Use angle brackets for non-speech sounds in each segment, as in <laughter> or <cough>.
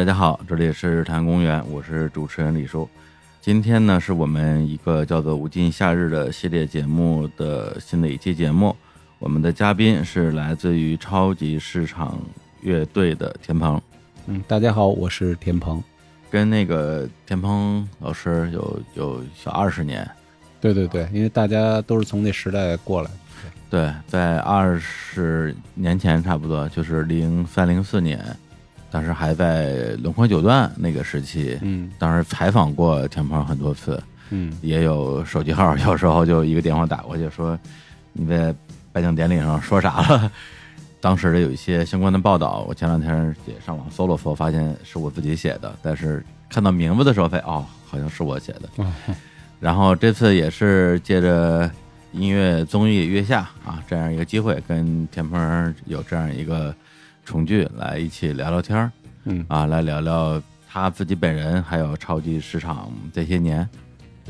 大家好，这里是日坛公园，我是主持人李叔。今天呢，是我们一个叫做《无尽夏日》的系列节目的新的一期节目。我们的嘉宾是来自于超级市场乐队的田鹏。嗯，大家好，我是田鹏。跟那个田鹏老师有有小二十年。对对对，因为大家都是从那时代过来。对，在二十年前差不多，就是零三零四年。当时还在轮廓九段那个时期，嗯，当时采访过田鹏很多次，嗯，也有手机号，有时候就一个电话打过去，说你在颁奖典礼上说啥了？<laughs> 当时的有一些相关的报道，我前两天也上网搜了搜，发现是我自己写的，但是看到名字的时候，才哦，好像是我写的。然后这次也是借着音乐综艺《月下》啊这样一个机会，跟田鹏有这样一个。重聚来一起聊聊天儿，嗯啊，来聊聊他自己本人，还有超级市场这些年。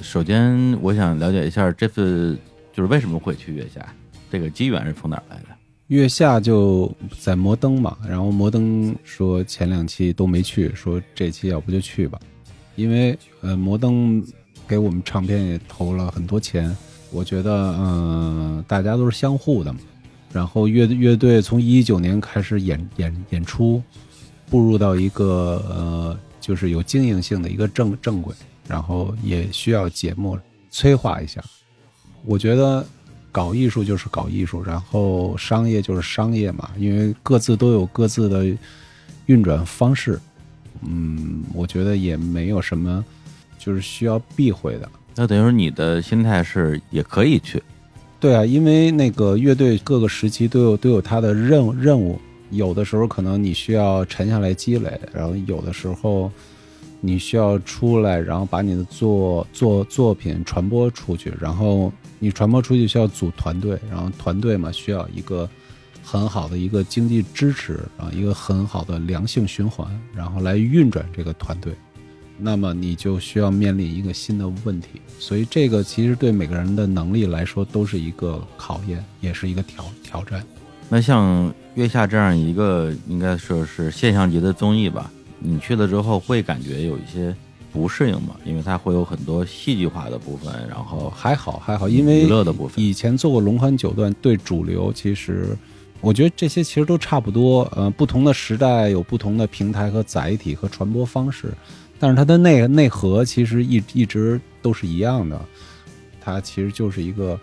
首先，我想了解一下这次就是为什么会去月下，这个机缘是从哪儿来的？月下就在摩登嘛，然后摩登说前两期都没去，说这期要不就去吧，因为呃摩登给我们唱片也投了很多钱，我觉得嗯大家都是相互的嘛。然后乐乐队从一九年开始演演演出，步入到一个呃，就是有经营性的一个正正轨，然后也需要节目催化一下。我觉得搞艺术就是搞艺术，然后商业就是商业嘛，因为各自都有各自的运转方式。嗯，我觉得也没有什么就是需要避讳的。那等于说你的心态是也可以去。对啊，因为那个乐队各个时期都有都有它的任任务，有的时候可能你需要沉下来积累，然后有的时候你需要出来，然后把你的作作作品传播出去，然后你传播出去需要组团队，然后团队嘛需要一个很好的一个经济支持啊，一个很好的良性循环，然后来运转这个团队。那么你就需要面临一个新的问题，所以这个其实对每个人的能力来说都是一个考验，也是一个挑挑战。那像《月下》这样一个应该说是现象级的综艺吧，你去了之后会感觉有一些不适应吗？因为它会有很多戏剧化的部分，然后还好还好，因为娱乐的部分以前做过龙宽九段，对主流其实我觉得这些其实都差不多。呃，不同的时代有不同的平台和载体和传播方式。但是它的内内核其实一一直都是一样的，它其实就是一个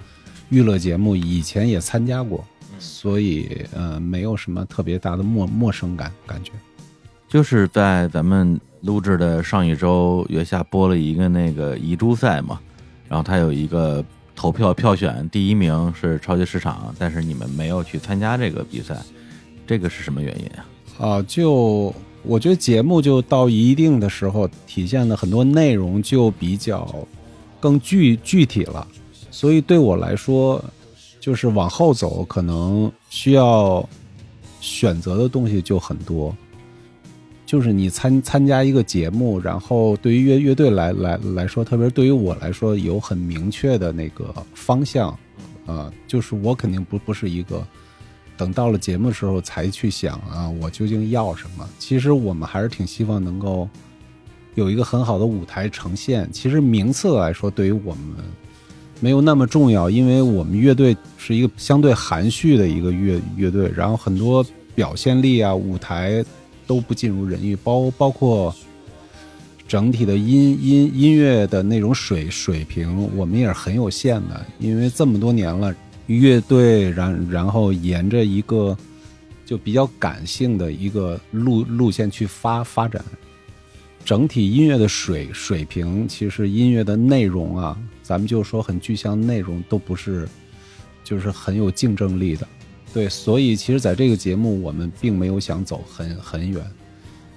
娱乐节目，以前也参加过，所以呃没有什么特别大的陌陌生感感觉。就是在咱们录制的上一周，月下播了一个那个遗珠赛嘛，然后它有一个投票票选，第一名是超级市场，但是你们没有去参加这个比赛，这个是什么原因啊？啊，就。我觉得节目就到一定的时候，体现的很多内容就比较更具具体了，所以对我来说，就是往后走可能需要选择的东西就很多。就是你参参加一个节目，然后对于乐乐队来来来说，特别对于我来说，有很明确的那个方向，啊，就是我肯定不不是一个。等到了节目的时候才去想啊，我究竟要什么？其实我们还是挺希望能够有一个很好的舞台呈现。其实名次来说，对于我们没有那么重要，因为我们乐队是一个相对含蓄的一个乐乐队，然后很多表现力啊、舞台都不尽如人意，包包括整体的音音音乐的那种水水平，我们也是很有限的，因为这么多年了。乐队，然然后沿着一个就比较感性的一个路路线去发发展，整体音乐的水水平，其实音乐的内容啊，咱们就说很具象内容都不是，就是很有竞争力的。对，所以其实在这个节目，我们并没有想走很很远，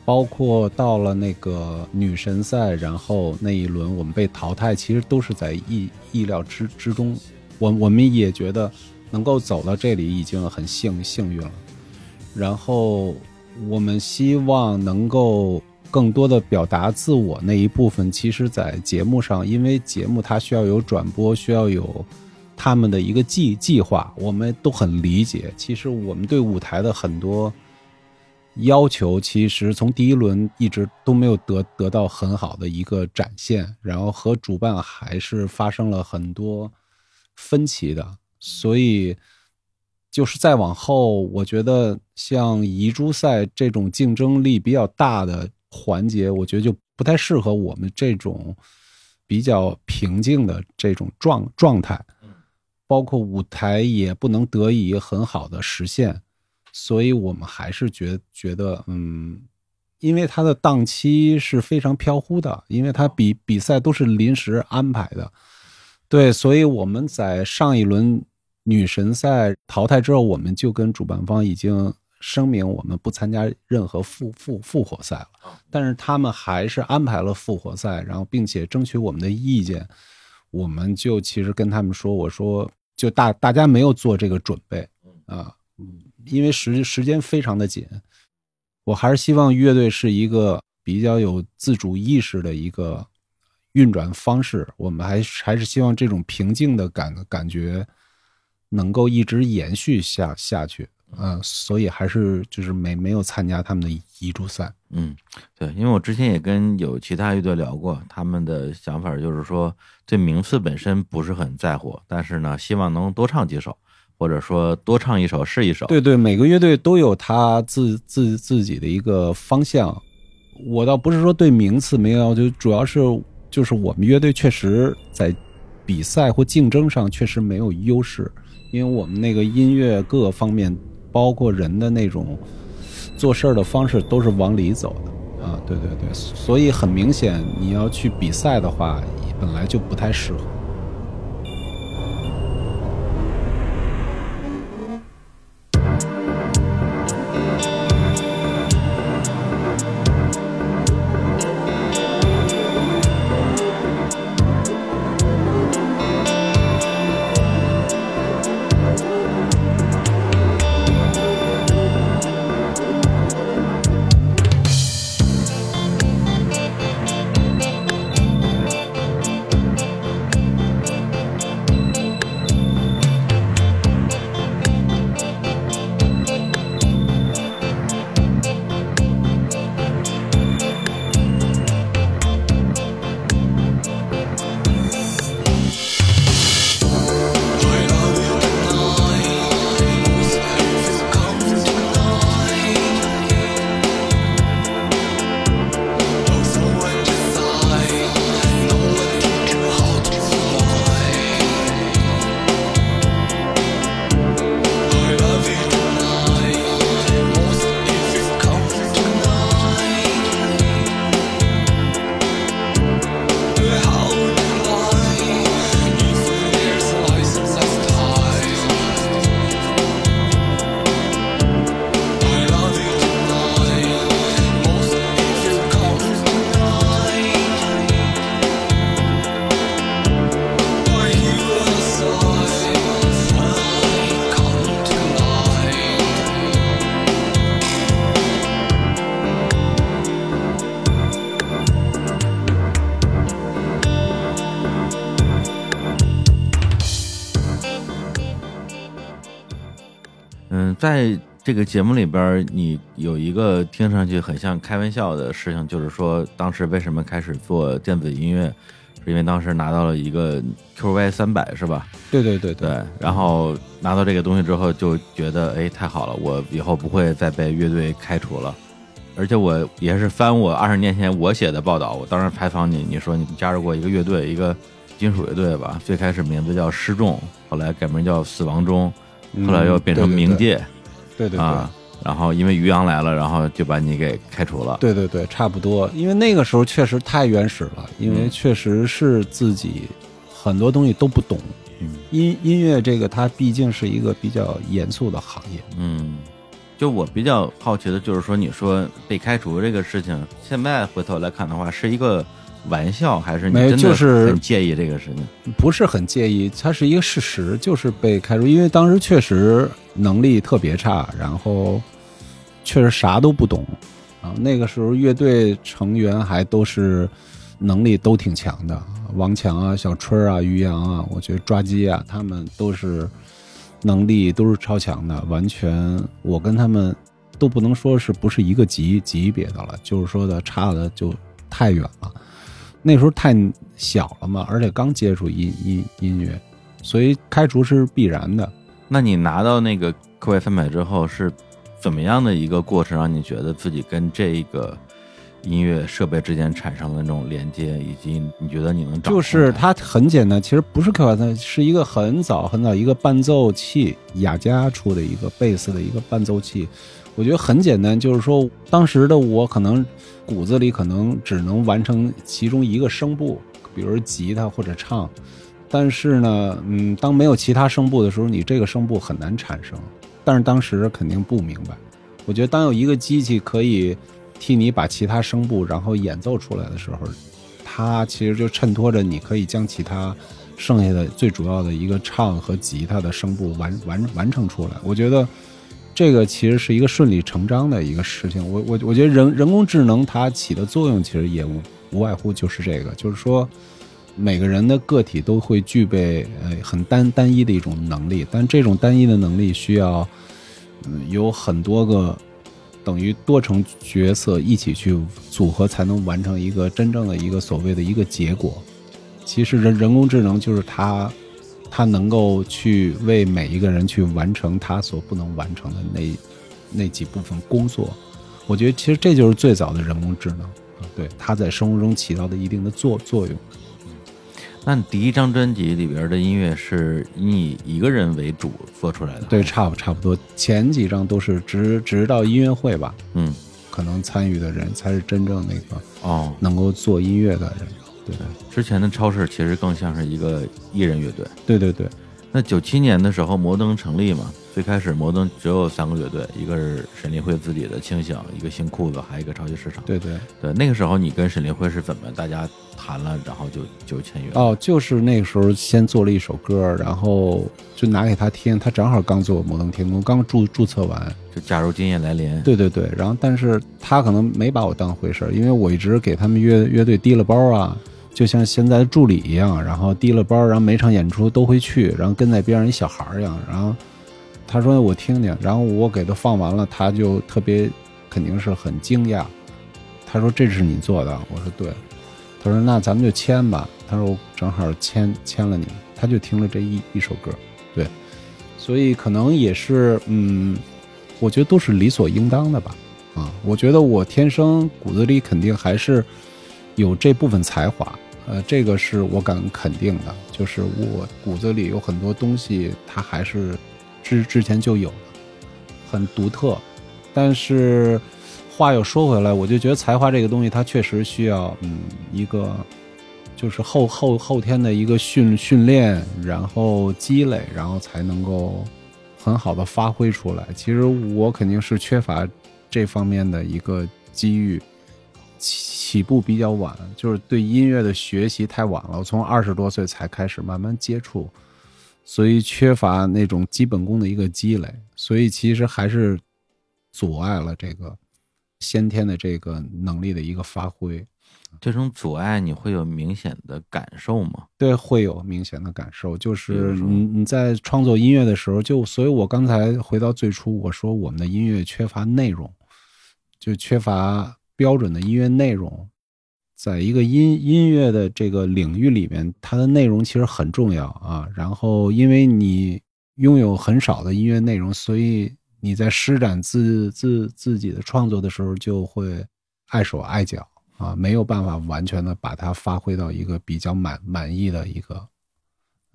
包括到了那个女神赛，然后那一轮我们被淘汰，其实都是在意意料之之中。我我们也觉得能够走到这里已经很幸幸运了，然后我们希望能够更多的表达自我那一部分，其实，在节目上，因为节目它需要有转播，需要有他们的一个计计划，我们都很理解。其实我们对舞台的很多要求其实从第一轮一直都没有得得到很好的一个展现，然后和主办还是发生了很多分歧的，所以就是再往后，我觉得像遗珠赛这种竞争力比较大的环节，我觉得就不太适合我们这种比较平静的这种状状态，包括舞台也不能得以很好的实现。所以我们还是觉觉得，嗯，因为它的档期是非常飘忽的，因为它比比赛都是临时安排的，对，所以我们在上一轮女神赛淘汰之后，我们就跟主办方已经声明，我们不参加任何复复复活赛了。但是他们还是安排了复活赛，然后并且争取我们的意见，我们就其实跟他们说，我说就大大家没有做这个准备啊。因为时时间非常的紧，我还是希望乐队是一个比较有自主意识的一个运转方式。我们还还是希望这种平静的感感觉能够一直延续下下去。嗯，所以还是就是没没有参加他们的遗珠赛。嗯，对，因为我之前也跟有其他乐队聊过，他们的想法就是说对名次本身不是很在乎，但是呢，希望能多唱几首。或者说多唱一首是一首，对对，每个乐队都有他自自自己的一个方向。我倒不是说对名次没有要求，主要是就是我们乐队确实在比赛或竞争上确实没有优势，因为我们那个音乐各个方面，包括人的那种做事儿的方式都是往里走的。啊，对对对，所以很明显你要去比赛的话，本来就不太适合。这个节目里边，你有一个听上去很像开玩笑的事情，就是说当时为什么开始做电子音乐，是因为当时拿到了一个 QY 三百，是吧？对对对对。然后拿到这个东西之后，就觉得哎，太好了，我以后不会再被乐队开除了。而且我也是翻我二十年前我写的报道，我当时采访你，你说你加入过一个乐队，一个金属乐队吧？最开始名字叫失重，后来改名叫死亡钟。后来又变成冥界，对对啊，然后因为于洋来了，然后就把你给开除了。对对对，差不多，因为那个时候确实太原始了，因为确实是自己很多东西都不懂。嗯，音音乐这个它毕竟是一个比较严肃的行业。嗯，就我比较好奇的就是说，你说被开除这个事情，现在回头来看的话，是一个。玩笑还是你真的很介意这个事情？不是很介意，它是一个事实，就是被开除，因为当时确实能力特别差，然后确实啥都不懂啊。那个时候乐队成员还都是能力都挺强的，王强啊、小春啊、于洋啊，我觉得抓鸡啊，他们都是能力都是超强的，完全我跟他们都不能说是不是一个级级别的了，就是说的差的就太远了。那时候太小了嘛，而且刚接触音音音乐，所以开除是必然的。那你拿到那个课外三百之后是怎么样的一个过程，让你觉得自己跟这个音乐设备之间产生了那种连接，以及你觉得你能掌控就是它很简单，其实不是 Q 八三，是一个很早很早一个伴奏器，雅加出的一个贝斯的一个伴奏器。我觉得很简单，就是说当时的我可能骨子里可能只能完成其中一个声部，比如吉他或者唱。但是呢，嗯，当没有其他声部的时候，你这个声部很难产生。但是当时肯定不明白。我觉得当有一个机器可以替你把其他声部然后演奏出来的时候，它其实就衬托着你可以将其他剩下的最主要的一个唱和吉他的声部完完完成出来。我觉得这个其实是一个顺理成章的一个事情。我我我觉得人人工智能它起的作用其实也无无外乎就是这个，就是说每个人的个体都会具备呃很单单一的一种能力，但这种单一的能力需要嗯有很多个。等于多重角色一起去组合，才能完成一个真正的一个所谓的一个结果。其实人人工智能就是它，它能够去为每一个人去完成他所不能完成的那那几部分工作。我觉得其实这就是最早的人工智能，对他在生活中起到的一定的作作用。那你第一张专辑里边的音乐是以一个人为主做出来的？对，差不差不多。前几张都是直直到音乐会吧，嗯，可能参与的人才是真正那个哦，能够做音乐的人。对之前的超市其实更像是一个艺人乐队。对对对。那九七年的时候，摩登成立嘛，最开始摩登只有三个乐队，一个是沈立辉自己的清醒，一个新裤子，还有一个超级市场。对对对，那个时候你跟沈立辉是怎么大家谈了，然后就就签约？哦，就是那个时候先做了一首歌，然后就拿给他听，他正好刚做摩登天空，刚注注册完，就假如今夜来临。对对对，然后但是他可能没把我当回事儿，因为我一直给他们乐乐队提了包啊。就像现在的助理一样，然后提了包，然后每场演出都会去，然后跟在边上一小孩儿一样。然后他说我听听，然后我给他放完了，他就特别肯定是很惊讶。他说这是你做的，我说对。他说那咱们就签吧。他说我正好签签了你，他就听了这一一首歌，对。所以可能也是嗯，我觉得都是理所应当的吧。啊，我觉得我天生骨子里肯定还是。有这部分才华，呃，这个是我敢肯定的，就是我骨子里有很多东西，它还是之之前就有的，很独特。但是话又说回来，我就觉得才华这个东西，它确实需要嗯一个，就是后后后天的一个训训练，然后积累，然后才能够很好的发挥出来。其实我肯定是缺乏这方面的一个机遇。起步比较晚，就是对音乐的学习太晚了。我从二十多岁才开始慢慢接触，所以缺乏那种基本功的一个积累，所以其实还是阻碍了这个先天的这个能力的一个发挥。这种阻碍你会有明显的感受吗？对，会有明显的感受。就是你你在创作音乐的时候，就所以我刚才回到最初，我说我们的音乐缺乏内容，就缺乏。标准的音乐内容，在一个音音乐的这个领域里面，它的内容其实很重要啊。然后，因为你拥有很少的音乐内容，所以你在施展自自自己的创作的时候，就会碍手碍脚啊，没有办法完全的把它发挥到一个比较满满意的一个。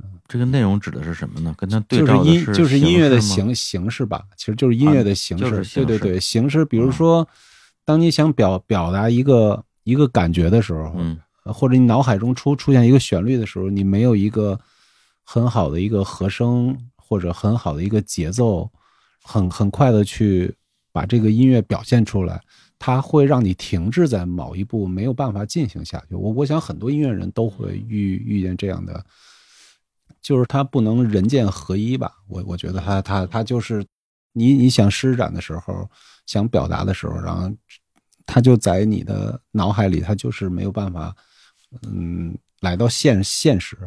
嗯，这个内容指的是什么呢？跟它对照的是就是音乐的形形式吧，其实就是音乐的形式。对对对，形式，比如说。当你想表表达一个一个感觉的时候，嗯，或者你脑海中出出现一个旋律的时候，你没有一个很好的一个和声或者很好的一个节奏，很很快的去把这个音乐表现出来，它会让你停滞在某一步，没有办法进行下去。我我想很多音乐人都会遇遇见这样的，就是他不能人剑合一吧。我我觉得他他他就是你你想施展的时候。想表达的时候，然后他就在你的脑海里，他就是没有办法，嗯，来到现现实。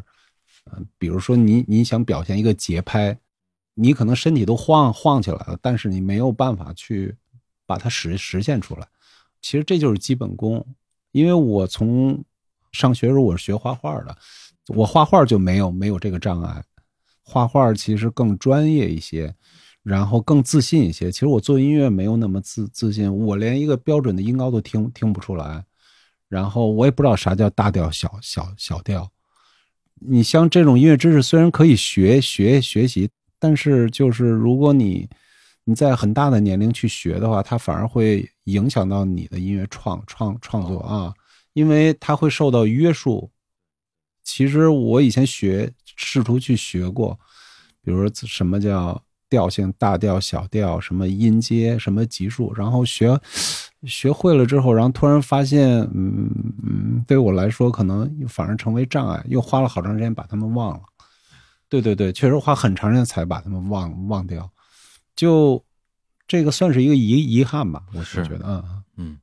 嗯，比如说你你想表现一个节拍，你可能身体都晃晃起来了，但是你没有办法去把它实实现出来。其实这就是基本功，因为我从上学时候我是学画画的，我画画就没有没有这个障碍。画画其实更专业一些，然后更自信一些。其实我做音乐没有那么自自信，我连一个标准的音高都听听不出来，然后我也不知道啥叫大调、小小小调。你像这种音乐知识，虽然可以学学学习，但是就是如果你你在很大的年龄去学的话，它反而会影响到你的音乐创创创作啊，因为它会受到约束。其实我以前学试图去学过，比如说什么叫调性、大调、小调，什么音阶、什么级数，然后学学会了之后，然后突然发现，嗯嗯，对我来说可能反而成为障碍，又花了好长时间把他们忘了。对对对，确实花很长时间才把他们忘忘掉，就这个算是一个遗遗憾吧，我是觉得，嗯嗯。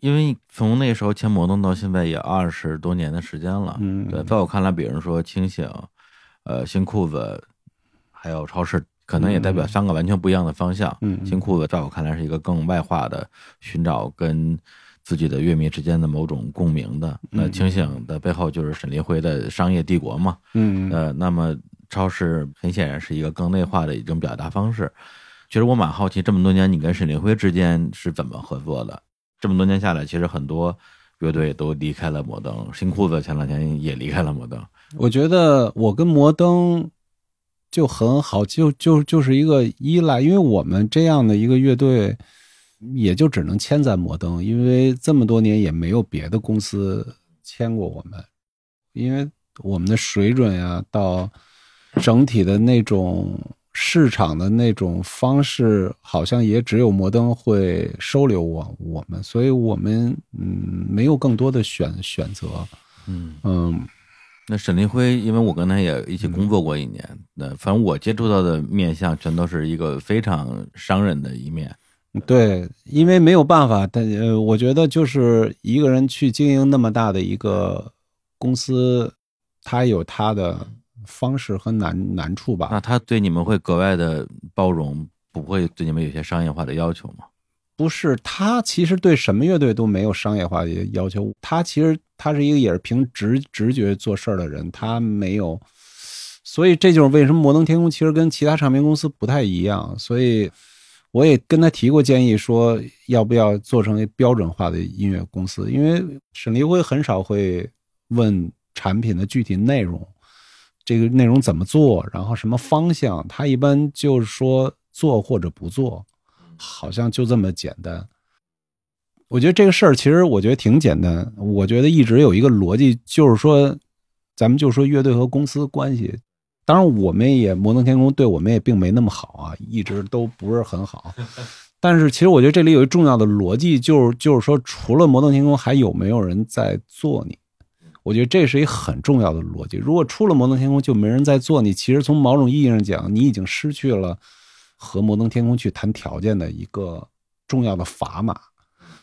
因为从那时候签摩登到现在也二十多年的时间了，嗯，对，在我看来，比如说清醒，呃，新裤子，还有超市，可能也代表三个完全不一样的方向。嗯，新裤子在我看来是一个更外化的，寻找跟自己的乐迷之间的某种共鸣的。那清醒的背后就是沈黎辉的商业帝国嘛。嗯，呃，那么超市很显然是一个更内化的一种表达方式。其实我蛮好奇，这么多年你跟沈黎辉之间是怎么合作的？这么多年下来，其实很多乐队都离开了摩登，新裤子前两天也离开了摩登。我觉得我跟摩登就很好，就就就是一个依赖，因为我们这样的一个乐队，也就只能签在摩登，因为这么多年也没有别的公司签过我们，因为我们的水准呀，到整体的那种。市场的那种方式，好像也只有摩登会收留我我们，所以我们嗯没有更多的选选择，嗯嗯。那沈立辉，因为我跟他也一起工作过一年，那反正我接触到的面相全都是一个非常商人的一面。对，因为没有办法，但呃，我觉得就是一个人去经营那么大的一个公司，他有他的。方式和难难处吧？那他对你们会格外的包容，不会对你们有些商业化的要求吗？不是，他其实对什么乐队都没有商业化的要求。他其实他是一个也是凭直直觉做事儿的人，他没有。所以这就是为什么摩登天空其实跟其他唱片公司不太一样。所以我也跟他提过建议，说要不要做成标准化的音乐公司？因为沈立辉很少会问产品的具体内容。这个内容怎么做，然后什么方向，他一般就是说做或者不做，好像就这么简单。我觉得这个事儿其实我觉得挺简单。我觉得一直有一个逻辑，就是说，咱们就说乐队和公司关系。当然，我们也摩登天空对我们也并没那么好啊，一直都不是很好。<laughs> 但是，其实我觉得这里有一重要的逻辑，就是就是说，除了摩登天空，还有没有人在做你？我觉得这是一很重要的逻辑。如果出了摩登天空就没人在做，你其实从某种意义上讲，你已经失去了和摩登天空去谈条件的一个重要的砝码。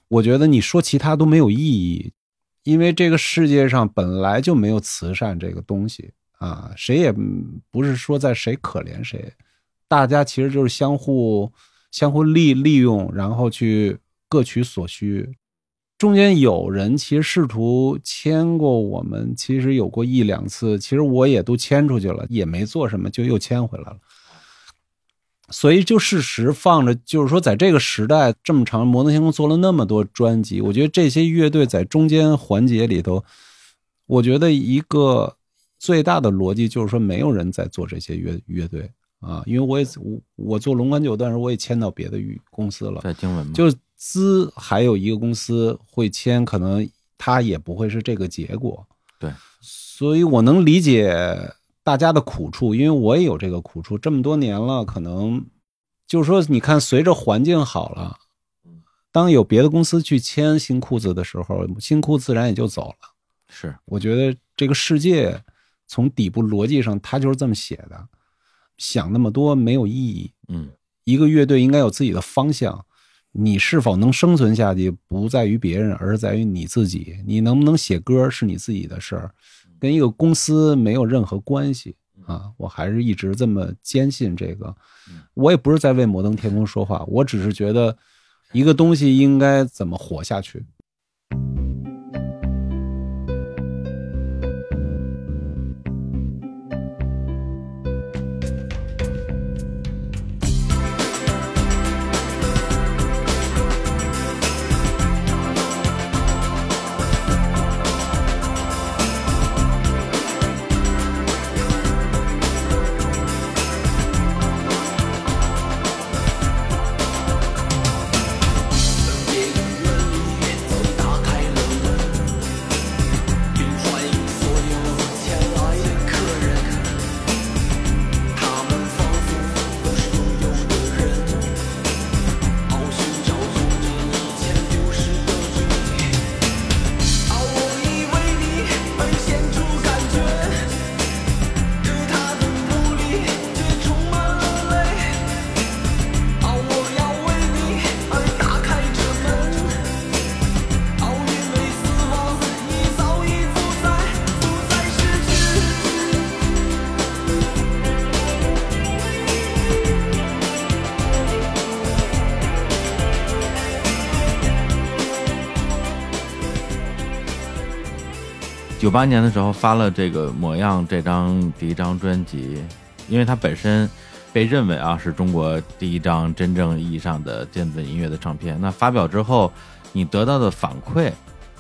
我觉得你说其他都没有意义，因为这个世界上本来就没有慈善这个东西啊，谁也不是说在谁可怜谁，大家其实就是相互相互利利用，然后去各取所需。中间有人其实试图签过我们，其实有过一两次，其实我也都签出去了，也没做什么，就又签回来了。所以就事实放着，就是说，在这个时代这么长，摩登天空做了那么多专辑，我觉得这些乐队在中间环节里头，我觉得一个最大的逻辑就是说，没有人在做这些乐乐队啊，因为我也我我做龙冠九段时，我也签到别的公司了，在经文就。资还有一个公司会签，可能他也不会是这个结果。对，所以我能理解大家的苦处，因为我也有这个苦处。这么多年了，可能就是说，你看，随着环境好了，当有别的公司去签新裤子的时候，新裤自然也就走了。是，我觉得这个世界从底部逻辑上，它就是这么写的。想那么多没有意义。嗯，一个乐队应该有自己的方向。你是否能生存下去，不在于别人，而是在于你自己。你能不能写歌是你自己的事儿，跟一个公司没有任何关系啊！我还是一直这么坚信这个。我也不是在为摩登天空说话，我只是觉得一个东西应该怎么活下去。八年的时候发了这个《模样》这张第一张专辑，因为它本身被认为啊是中国第一张真正意义上的电子音乐的唱片。那发表之后，你得到的反馈，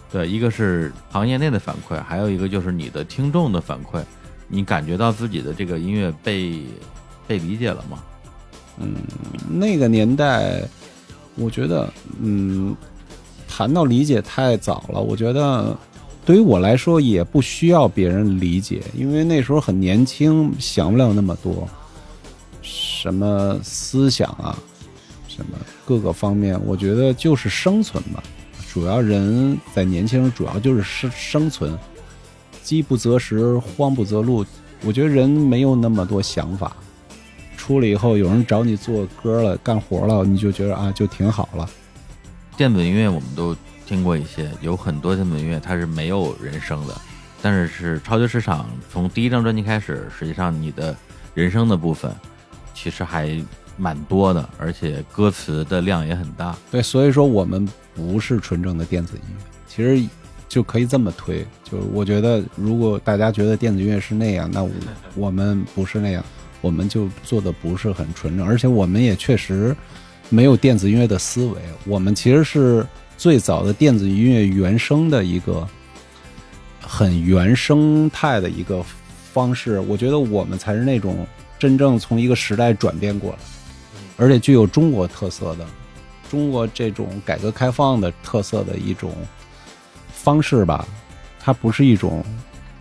对，一个是行业内的反馈，还有一个就是你的听众的反馈，你感觉到自己的这个音乐被被理解了吗？嗯，那个年代，我觉得，嗯，谈到理解太早了。我觉得。对于我来说，也不需要别人理解，因为那时候很年轻，想不了那么多，什么思想啊，什么各个方面，我觉得就是生存吧。主要人在年轻人，主要就是生生存，饥不择食，慌不择路。我觉得人没有那么多想法，出来以后有人找你做歌了，干活了，你就觉得啊，就挺好了。电子音乐我们都。听过一些，有很多电子音乐它是没有人声的，但是是超级市场从第一张专辑开始，实际上你的人声的部分其实还蛮多的，而且歌词的量也很大。对，所以说我们不是纯正的电子音乐，其实就可以这么推。就是我觉得，如果大家觉得电子音乐是那样，那我 <laughs> 我们不是那样，我们就做的不是很纯正，而且我们也确实没有电子音乐的思维，我们其实是。最早的电子音乐原声的一个很原生态的一个方式，我觉得我们才是那种真正从一个时代转变过来，而且具有中国特色的中国这种改革开放的特色的一种方式吧。它不是一种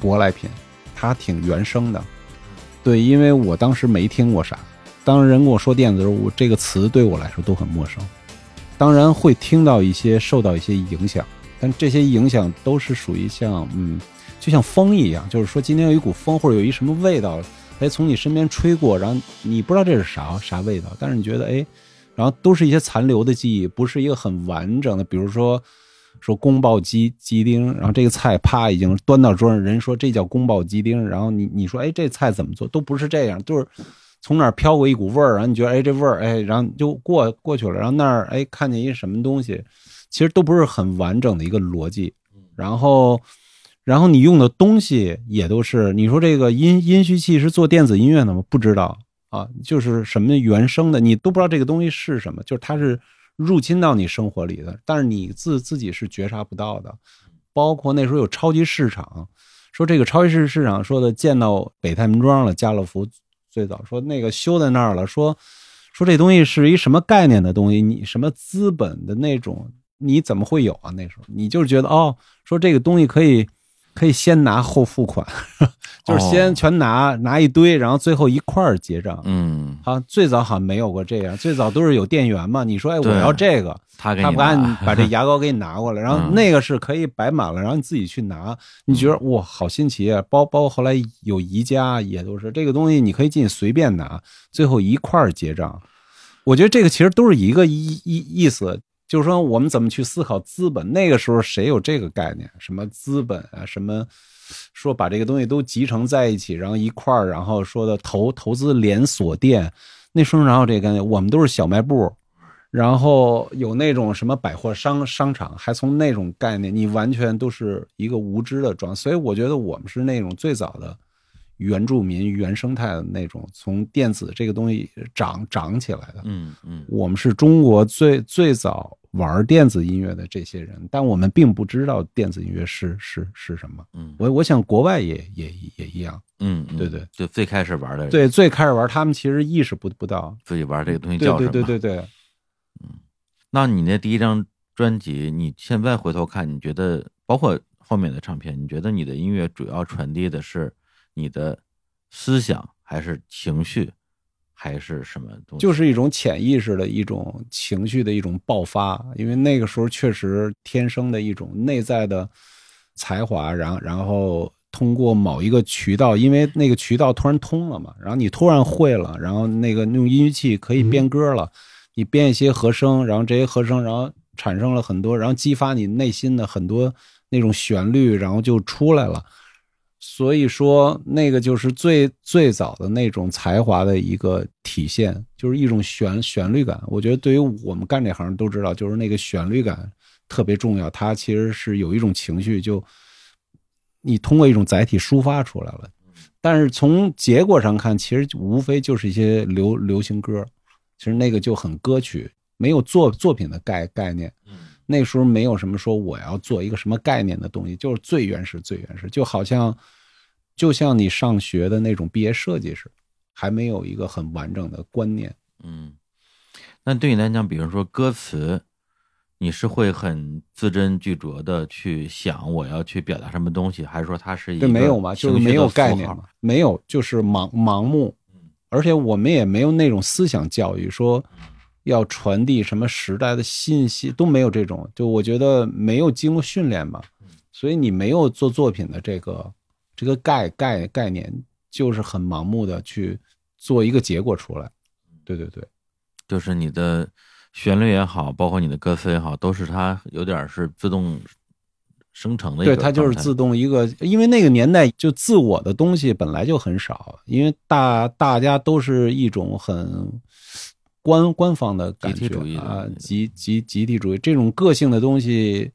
舶来品，它挺原生的。对，因为我当时没听过啥，当人跟我说电子舞这个词，对我来说都很陌生。当然会听到一些受到一些影响，但这些影响都是属于像嗯，就像风一样，就是说今天有一股风或者有一什么味道，哎，从你身边吹过，然后你不知道这是啥啥味道，但是你觉得哎，然后都是一些残留的记忆，不是一个很完整的。比如说说宫保鸡鸡丁，然后这个菜啪已经端到桌上，人说这叫宫保鸡丁，然后你你说哎这菜怎么做，都不是这样，就是。从哪儿飘过一股味儿，然后你觉得哎这味儿哎，然后就过过去了，然后那儿哎看见一什么东西，其实都不是很完整的一个逻辑。然后，然后你用的东西也都是，你说这个音音序器是做电子音乐的吗？不知道啊，就是什么原声的，你都不知道这个东西是什么，就是它是入侵到你生活里的，但是你自自己是觉察不到的。包括那时候有超级市场，说这个超级市市场说的见到北太平庄了，家乐福。最早说那个修在那儿了，说说这东西是一什么概念的东西？你什么资本的那种？你怎么会有啊？那时候你就是觉得哦，说这个东西可以。可以先拿后付款，<laughs> 就是先全拿拿一堆，然后最后一块儿结账。嗯，好，最早好像没有过这样，最早都是有店员嘛。你说，哎，我要这个，他他不按把这牙膏给你拿过来，<laughs> 然后那个是可以摆满了，然后你自己去拿。你觉得哇，好新奇啊！包包括后来有宜家也都是这个东西，你可以进去随便拿，最后一块儿结账。我觉得这个其实都是一个意意意思。就是说，我们怎么去思考资本？那个时候谁有这个概念？什么资本啊？什么说把这个东西都集成在一起，然后一块儿，然后说的投投资连锁店，那时候哪有这个概念？我们都是小卖部，然后有那种什么百货商商场，还从那种概念，你完全都是一个无知的状。所以我觉得我们是那种最早的原住民、原生态的那种，从电子这个东西长长起来的。嗯嗯我们是中国最最早玩电子音乐的这些人，但我们并不知道电子音乐是是是什么。嗯我我想国外也也也一样，嗯，嗯对对，就最开始玩的，，对，最开始玩他们其实意识不不到。自己玩这个东西叫什么？对对对，嗯那你那第一张专辑，你现在回头看，你觉得包括后面的唱片，你觉得你的音乐主要传递的是你的思想，还是情绪，还是什么东西？就是一种潜意识的一种情绪的一种爆发，因为那个时候确实天生的一种内在的才华，然后然后通过某一个渠道，因为那个渠道突然通了嘛，然后你突然会了，然后那个用音乐器可以编歌了，你编一些和声，然后这些和声，然后产生了很多，然后激发你内心的很多那种旋律，然后就出来了。所以说，那个就是最最早的那种才华的一个体现，就是一种旋旋律感。我觉得对于我们干这行都知道，就是那个旋律感特别重要。它其实是有一种情绪，就你通过一种载体抒发出来了。但是从结果上看，其实无非就是一些流流行歌，其实那个就很歌曲，没有作作品的概概念。那时候没有什么说我要做一个什么概念的东西，就是最原始、最原始，就好像就像你上学的那种毕业设计似的，还没有一个很完整的观念。嗯，那对你来讲，比如说歌词，你是会很字斟句酌的去想我要去表达什么东西，还是说它是一个没有嘛，就是没有概念嘛，没有，就是盲盲目，而且我们也没有那种思想教育，说要传递什么时代的信息，都没有这种。就我觉得没有经过训练嘛，所以你没有做作品的这个这个概概概念，就是很盲目的去做一个结果出来。对对对，就是你的旋律也好，包括你的歌词也好，都是它有点是自动生成的一个对，它就是自动一个，因为那个年代就自我的东西本来就很少，因为大大家都是一种很官官方的感觉集体主义啊，集集集体主义这种个性的东西，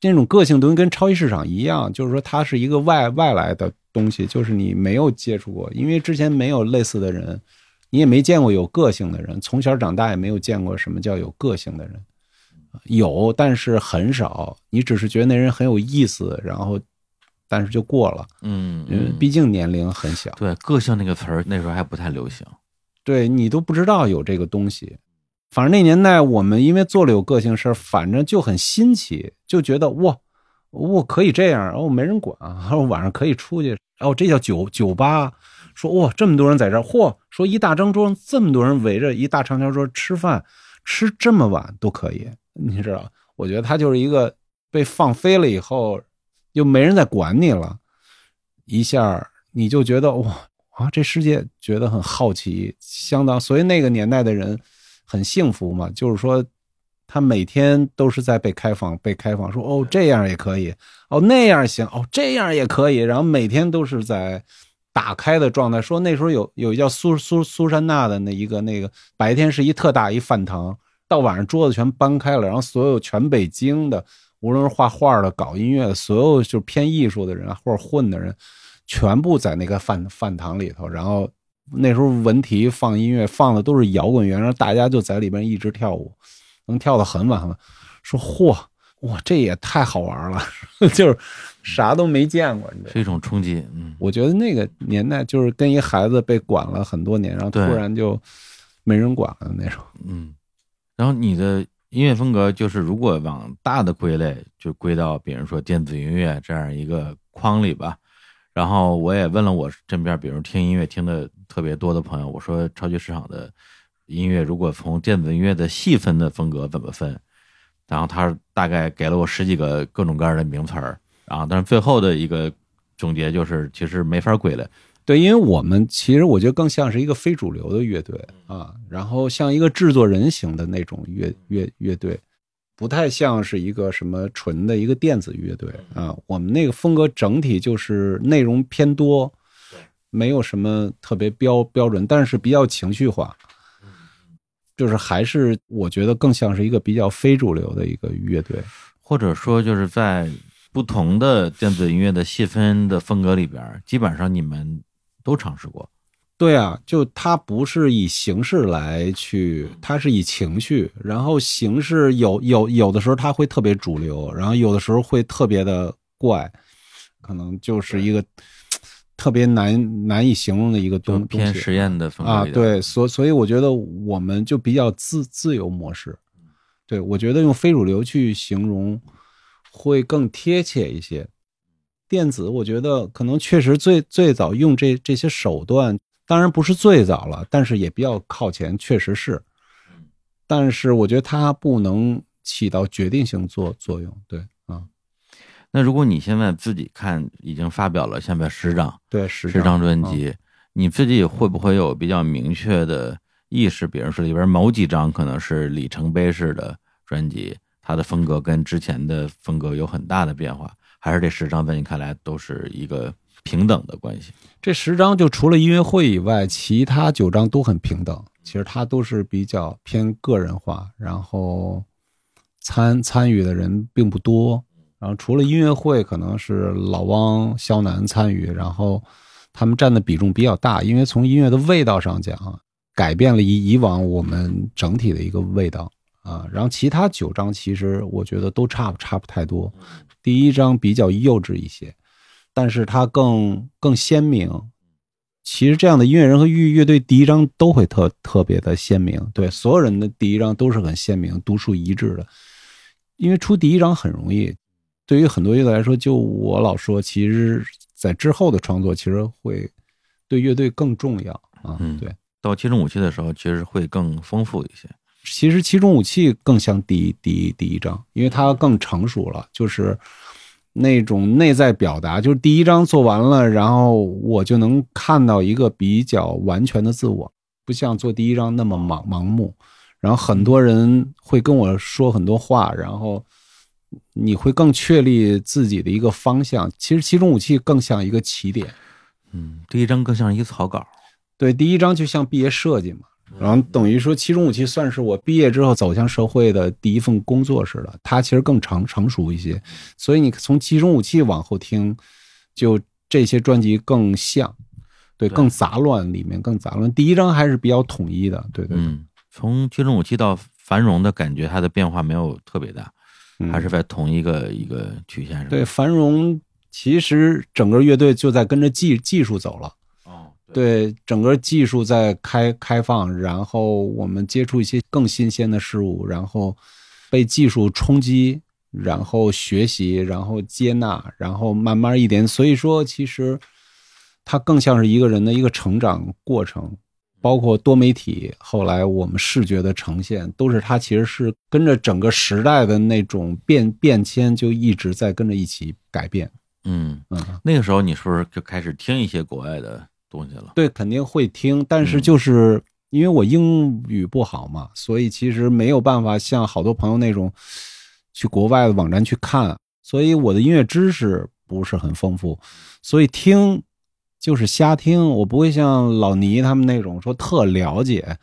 这种个性东西跟超级市场一样，就是说它是一个外外来的东西，就是你没有接触过，因为之前没有类似的人，你也没见过有个性的人，从小长大也没有见过什么叫有个性的人。有，但是很少。你只是觉得那人很有意思，然后，但是就过了，嗯，因为嗯毕竟年龄很小，对个性那个词儿那时候还不太流行。对你都不知道有这个东西。反正那年代我们因为做了有个性事，反正就很新奇，就觉得哇，我可以这样，然哦，没人管，然 <laughs> 后晚上可以出去，哦，这叫酒酒吧。说哇，这么多人在这儿，嚯！说一大张桌，这么多人围着一大长条桌吃饭，吃这么晚都可以，你知道？我觉得他就是一个被放飞了以后，又没人再管你了，一下你就觉得哇啊，这世界觉得很好奇，相当，所以那个年代的人很幸福嘛，就是说。他每天都是在被开放，被开放，说哦这样也可以，哦那样行，哦这样也可以，然后每天都是在打开的状态。说那时候有有一叫苏苏苏珊娜的那一个那个，白天是一特大一饭堂，到晚上桌子全搬开了，然后所有全北京的，无论是画画的、搞音乐的，所有就是偏艺术的人或者混的人，全部在那个饭饭堂里头。然后那时候文体放音乐，放的都是摇滚乐，然后大家就在里边一直跳舞，能跳到很晚很晚。说嚯哇，这也太好玩了，<laughs> 就是啥都没见过。是一种冲击，嗯，我觉得那个年代就是跟一孩子被管了很多年，然后突然就没人管了那种。嗯，然后你的音乐风格就是，如果往大的归类，就归到比如说电子音乐这样一个框里吧。然后我也问了我身边，比如听音乐听的特别多的朋友，我说超级市场的音乐，如果从电子音乐的细分的风格怎么分？然后他大概给了我十几个各种各样的名词儿，然后但是最后的一个总结就是，其实没法归类。对，因为我们其实我觉得更像是一个非主流的乐队啊，然后像一个制作人型的那种乐乐乐队，不太像是一个什么纯的一个电子乐队啊。我们那个风格整体就是内容偏多，没有什么特别标标准，但是比较情绪化。就是还是我觉得更像是一个比较非主流的一个乐队。或者说就是在不同的电子音乐的细分的风格里边，基本上你们都尝试过。对啊，就它不是以形式来去，它是以情绪，然后形式有有有的时候它会特别主流，然后有的时候会特别的怪，可能就是一个特别难难以形容的一个东东西。偏实验的风格啊，对，所所以我觉得我们就比较自自由模式，对我觉得用非主流去形容会更贴切一些。电子，我觉得可能确实最最早用这这些手段，当然不是最早了，但是也比较靠前，确实是。但是我觉得它不能起到决定性作作用，对。啊，那如果你现在自己看，已经发表了下面十张对十十张专辑，你自己会不会有比较明确的意识？比如说里边某几张可能是里程碑式的专辑，它的风格跟之前的风格有很大的变化，还是这十张在你看来都是一个平等的关系？这十张就除了音乐会以外，其他九张都很平等。其实它都是比较偏个人化，然后参参与的人并不多。然后除了音乐会，可能是老汪、肖楠参与，然后他们占的比重比较大，因为从音乐的味道上讲，改变了以以往我们整体的一个味道啊。然后其他九张其实我觉得都差不差不太多。第一张比较幼稚一些，但是它更更鲜明。其实这样的音乐人和乐乐队第一张都会特特别的鲜明，对所有人的第一张都是很鲜明、独树一帜的。因为出第一张很容易，对于很多乐队来说，就我老说，其实在之后的创作其实会对乐队更重要啊。嗯对，到七种武器的时候，其实会更丰富一些。其实七种武器更像第一第一第一章，因为它更成熟了，就是那种内在表达。就是第一章做完了，然后我就能看到一个比较完全的自我，不像做第一章那么盲盲目。然后很多人会跟我说很多话，然后你会更确立自己的一个方向。其实七种武器更像一个起点。嗯，第一张更像一个草稿。对，第一章就像毕业设计嘛，然后等于说七种武器算是我毕业之后走向社会的第一份工作似的，它其实更成成熟一些，所以你从七种武器往后听，就这些专辑更像，对，更杂乱，里面更杂乱。第一章还是比较统一的，对对对，嗯，从七种武器到繁荣的感觉，它的变化没有特别大，嗯还是在同一个一个曲线上。对繁荣，其实整个乐队就在跟着技技术走了。哦，对整个技术在开开放，然后我们接触一些更新鲜的事物，然后被技术冲击，然后学习，然后接纳，然后慢慢一点。所以说，其实它更像是一个人的一个成长过程，包括多媒体，后来我们视觉的呈现，都是它其实是跟着整个时代的那种变变迁，就一直在跟着一起改变。嗯，嗯。那个时候你是不是就开始听一些国外的东西了？对，肯定会听，但是嗯就是因为我英语不好嘛，所以其实没有办法像好多朋友那种去国外的网站去看，所以我的音乐知识不是很丰富，所以听就是瞎听，我不会像老倪他们那种说特了解，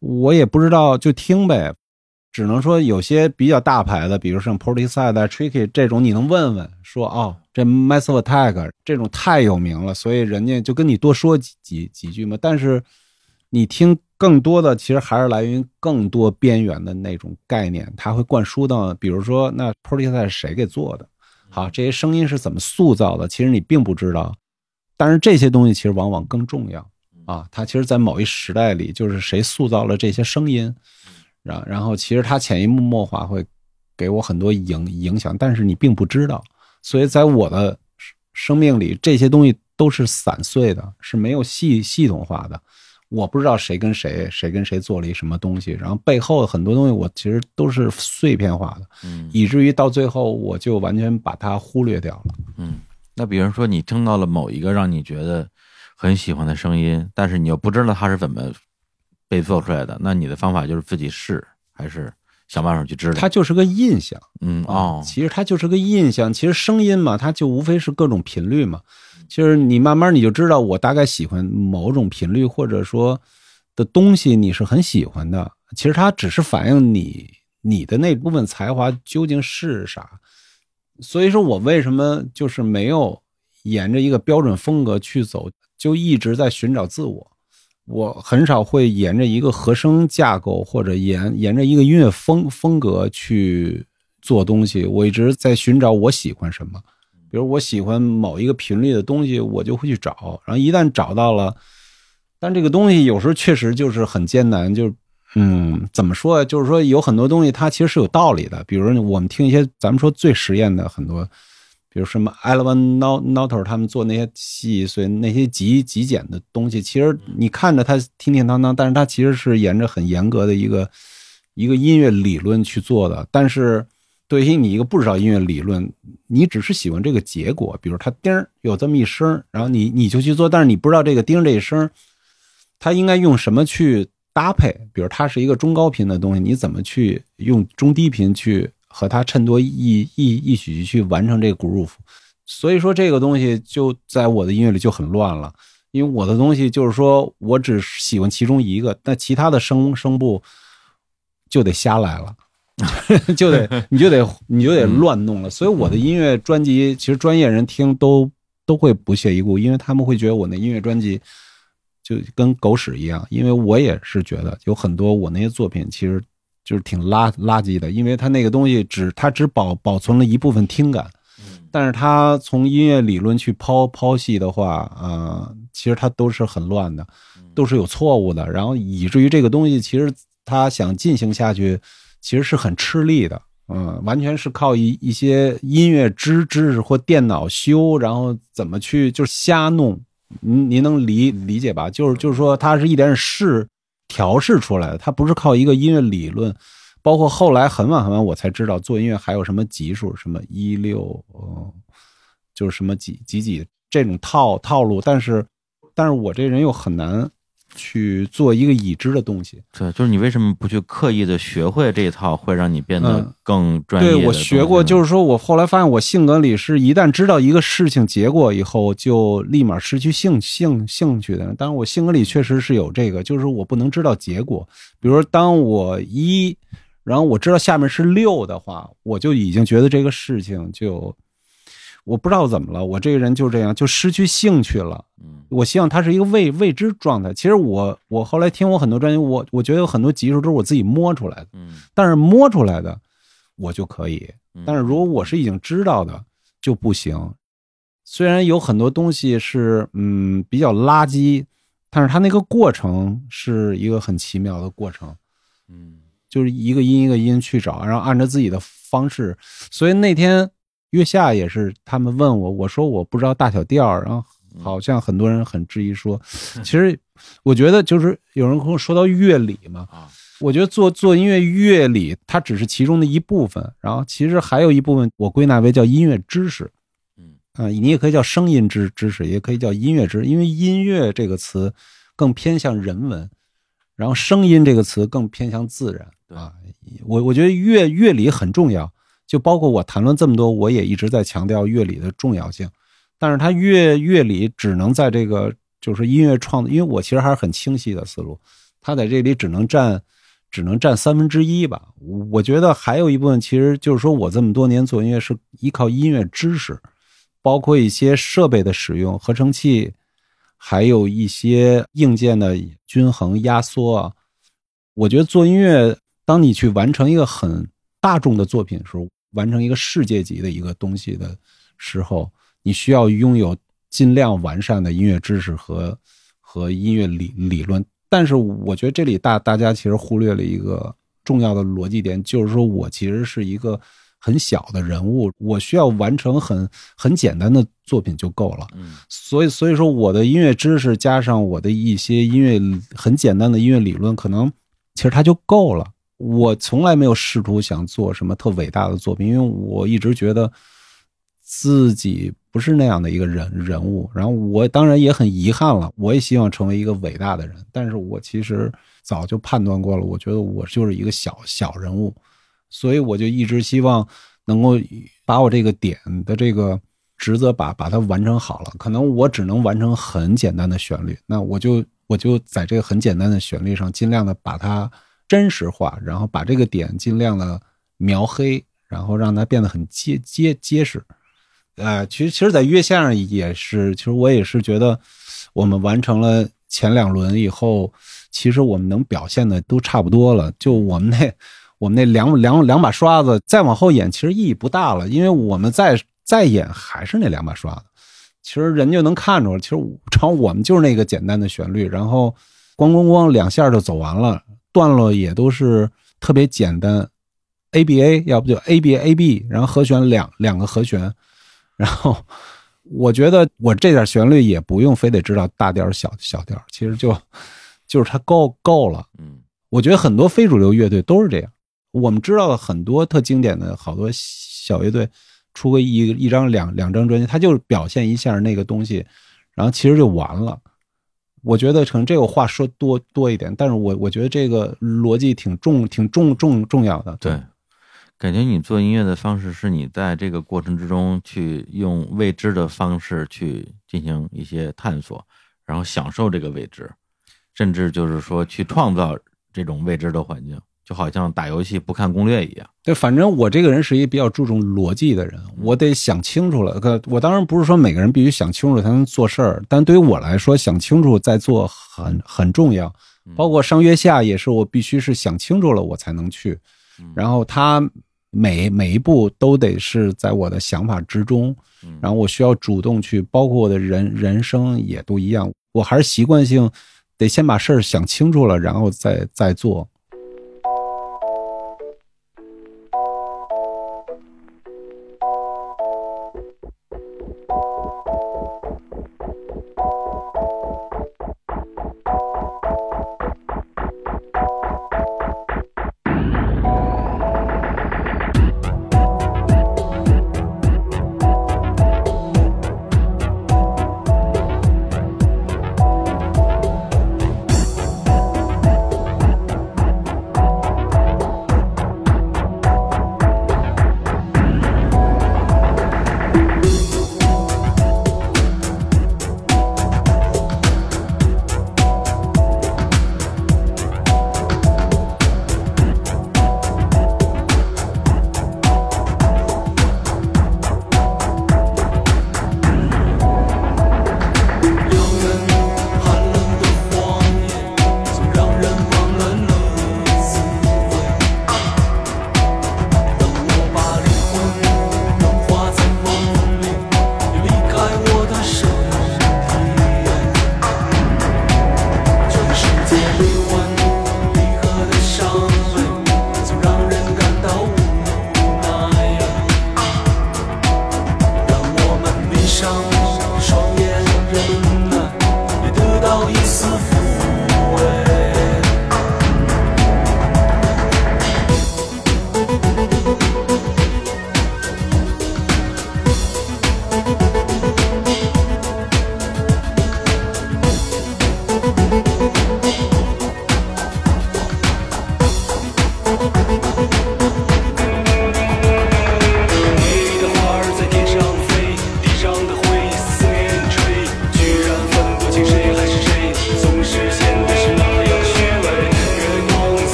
我也不知道就听呗。只能说有些比较大牌的，比如像 Portishead 啊、Tricky 这种，你能问问说哦，这 Massive Attack 这种太有名了，所以人家就跟你多说几几几句嘛。但是你听更多的，其实还是来源于更多边缘的那种概念，它会灌输到，比如说那 Portishead 是谁给做的？好，这些声音是怎么塑造的？其实你并不知道，但是这些东西其实往往更重要啊。它其实，在某一时代里，就是谁塑造了这些声音。然然后其实它潜移默化会给我很多影影响，但是你并不知道，所以在我的生生命里，这些东西都是散碎的，是没有系系统化的。我不知道谁跟谁，谁跟谁做了一什么东西，然后背后很多东西我其实都是碎片化的，嗯以至于到最后我就完全把它忽略掉了。嗯。那比如说你听到了某一个让你觉得很喜欢的声音，但是你又不知道它是怎么被做出来的，那你的方法就是自己试，还是想办法去知道？它就是个印象。嗯哦，其实它就是个印象。其实声音嘛，它就无非是各种频率嘛。其实你慢慢你就知道，我大概喜欢某种频率，或者说的东西，你是很喜欢的。其实它只是反映你你的那部分才华究竟是啥。所以说我为什么就是没有沿着一个标准风格去走，就一直在寻找自我。我很少会沿着一个和声架构或者沿沿着一个音乐风风格去做东西。我一直在寻找我喜欢什么，比如我喜欢某一个频率的东西，我就会去找。然后一旦找到了，但这个东西有时候确实就是很艰难，就嗯，怎么说？就是说有很多东西它其实是有道理的。比如我们听一些咱们说最实验的很多。比如什么 Eleven Noter 他们做那些细碎那些极极简的东西，其实你看着它叮叮当当，但是它其实是沿着很严格的一个一个音乐理论去做的。但是对于你一个不知道音乐理论，你只是喜欢这个结果，比如它叮有这么一声，然后你你就去做，但是你不知道这个叮这一声，它应该用什么去搭配？比如它是一个中高频的东西，你怎么去用中低频去？和它衬托一一一起去完成这个 groove，所以说这个东西就在我的音乐里就很乱了，因为我的东西就是说我只喜欢其中一个，那其他的声声部就得瞎来了，<laughs> 就得 <laughs> 你就得你就得乱弄了。所以我的音乐专辑其实专业人听都都会不屑一顾，因为他们会觉得我那音乐专辑就跟狗屎一样，因为我也是觉得有很多我那些作品其实。就是挺垃垃圾的，因为它那个东西只它只保保存了一部分听感，但是它从音乐理论去剖剖析的话，啊，其实它都是很乱的，都是有错误的，然后以至于这个东西其实它想进行下去，其实是很吃力的，嗯，完全是靠一一些音乐知知识或电脑修，然后怎么去就是瞎弄，您您能理理解吧？就是就是说，它是一点试。调试出来的，它不是靠一个音乐理论，包括后来很晚很晚我才知道做音乐还有什么级数，什么一六，嗯，就是什么几几几这种套套路，但是，但是我这人又很难。去做一个已知的东西，对，就是你为什么不去刻意的学会这一套，会让你变得更专业？对我学过，就是说我后来发现，我性格里是一旦知道一个事情结果以后，就立马失去兴兴兴趣的。当然，我性格里确实是有这个，就是我不能知道结果。比如说，当我一，然后我知道下面是六的话，我就已经觉得这个事情就。我不知道怎么了，我这个人就这样，就失去兴趣了。嗯，我希望它是一个未未知状态。其实我我后来听我很多专辑，我我觉得有很多技术都是我自己摸出来的。嗯，但是摸出来的我就可以，但是如果我是已经知道的就不行。虽然有很多东西是嗯比较垃圾，但是它那个过程是一个很奇妙的过程。嗯，就是一个音一个音去找，然后按照自己的方式。所以那天。月下也是，他们问我，我说我不知道大小调，然后好像很多人很质疑说，<laughs> 其实我觉得就是有人跟我说到乐理嘛，我觉得做做音乐乐理它只是其中的一部分，然后其实还有一部分我归纳为叫音乐知识，嗯。啊，你也可以叫声音知知识，也可以叫音乐知，因为音乐这个词更偏向人文，然后声音这个词更偏向自然啊，我我觉得乐乐理很重要。就包括我谈论这么多，我也一直在强调乐理的重要性，但是它乐乐理只能在这个就是音乐创作，因为我其实还是很清晰的思路，它在这里只能占只能占三分之一吧。我觉得还有一部分，其实就是说我这么多年做音乐是依靠音乐知识，包括一些设备的使用，合成器，还有一些硬件的均衡压缩啊。我觉得做音乐，当你去完成一个很大众的作品的时候。完成一个世界级的一个东西的时候，你需要拥有尽量完善的音乐知识和和音乐理理论。但是，我觉得这里大大家其实忽略了一个重要的逻辑点，就是说我其实是一个很小的人物，我需要完成很很简单的作品就够了。嗯，所以所以说我的音乐知识加上我的一些音乐很简单的音乐理论，可能其实它就够了。我从来没有试图想做什么特伟大的作品，因为我一直觉得自己不是那样的一个人人物。然后我当然也很遗憾了，我也希望成为一个伟大的人，但是我其实早就判断过了，我觉得我就是一个小小人物，所以我就一直希望能够把我这个点的这个职责把把它完成好了。可能我只能完成很简单的旋律，那我就我就在这个很简单的旋律上尽量的把它。真实化，然后把这个点尽量的描黑，然后让它变得很结结结实。呃，其实其实，在月线上也是，其实我也是觉得，我们完成了前两轮以后，其实我们能表现的都差不多了。就我们那我们那两两两把刷子，再往后演其实意义不大了，因为我们再再演还是那两把刷子。其实人就能看出来，其实常我们就是那个简单的旋律，然后咣咣咣两下就走完了，段落也都是特别简单，A B A，要不就 A B A B，然后和弦两两个和弦。然后，我觉得我这点旋律也不用非得知道大调小小调，其实就就是它够够了。嗯，我觉得很多非主流乐队都是这样。我们知道的很多特经典的好多小乐队，出个一一张两两张专辑，他就表现一下那个东西，然后其实就完了。我觉得可能这个话说多多一点，但是我我觉得这个逻辑挺重、挺重重重要的。对。感觉你做音乐的方式是你在这个过程之中去用未知的方式去进行一些探索，然后享受这个未知，甚至就是说去创造这种未知的环境，就好像打游戏不看攻略一样。对，反正我这个人是一个比较注重逻辑的人，我得想清楚了。可我当然不是说每个人必须想清楚才能做事儿，但对于我来说，想清楚再做很很重要。包括上月下也是，我必须是想清楚了我才能去。然后他。每每一步都得是在我的想法之中，然后我需要主动去，包括我的人人生也都一样，我还是习惯性得先把事儿想清楚了，然后再再做。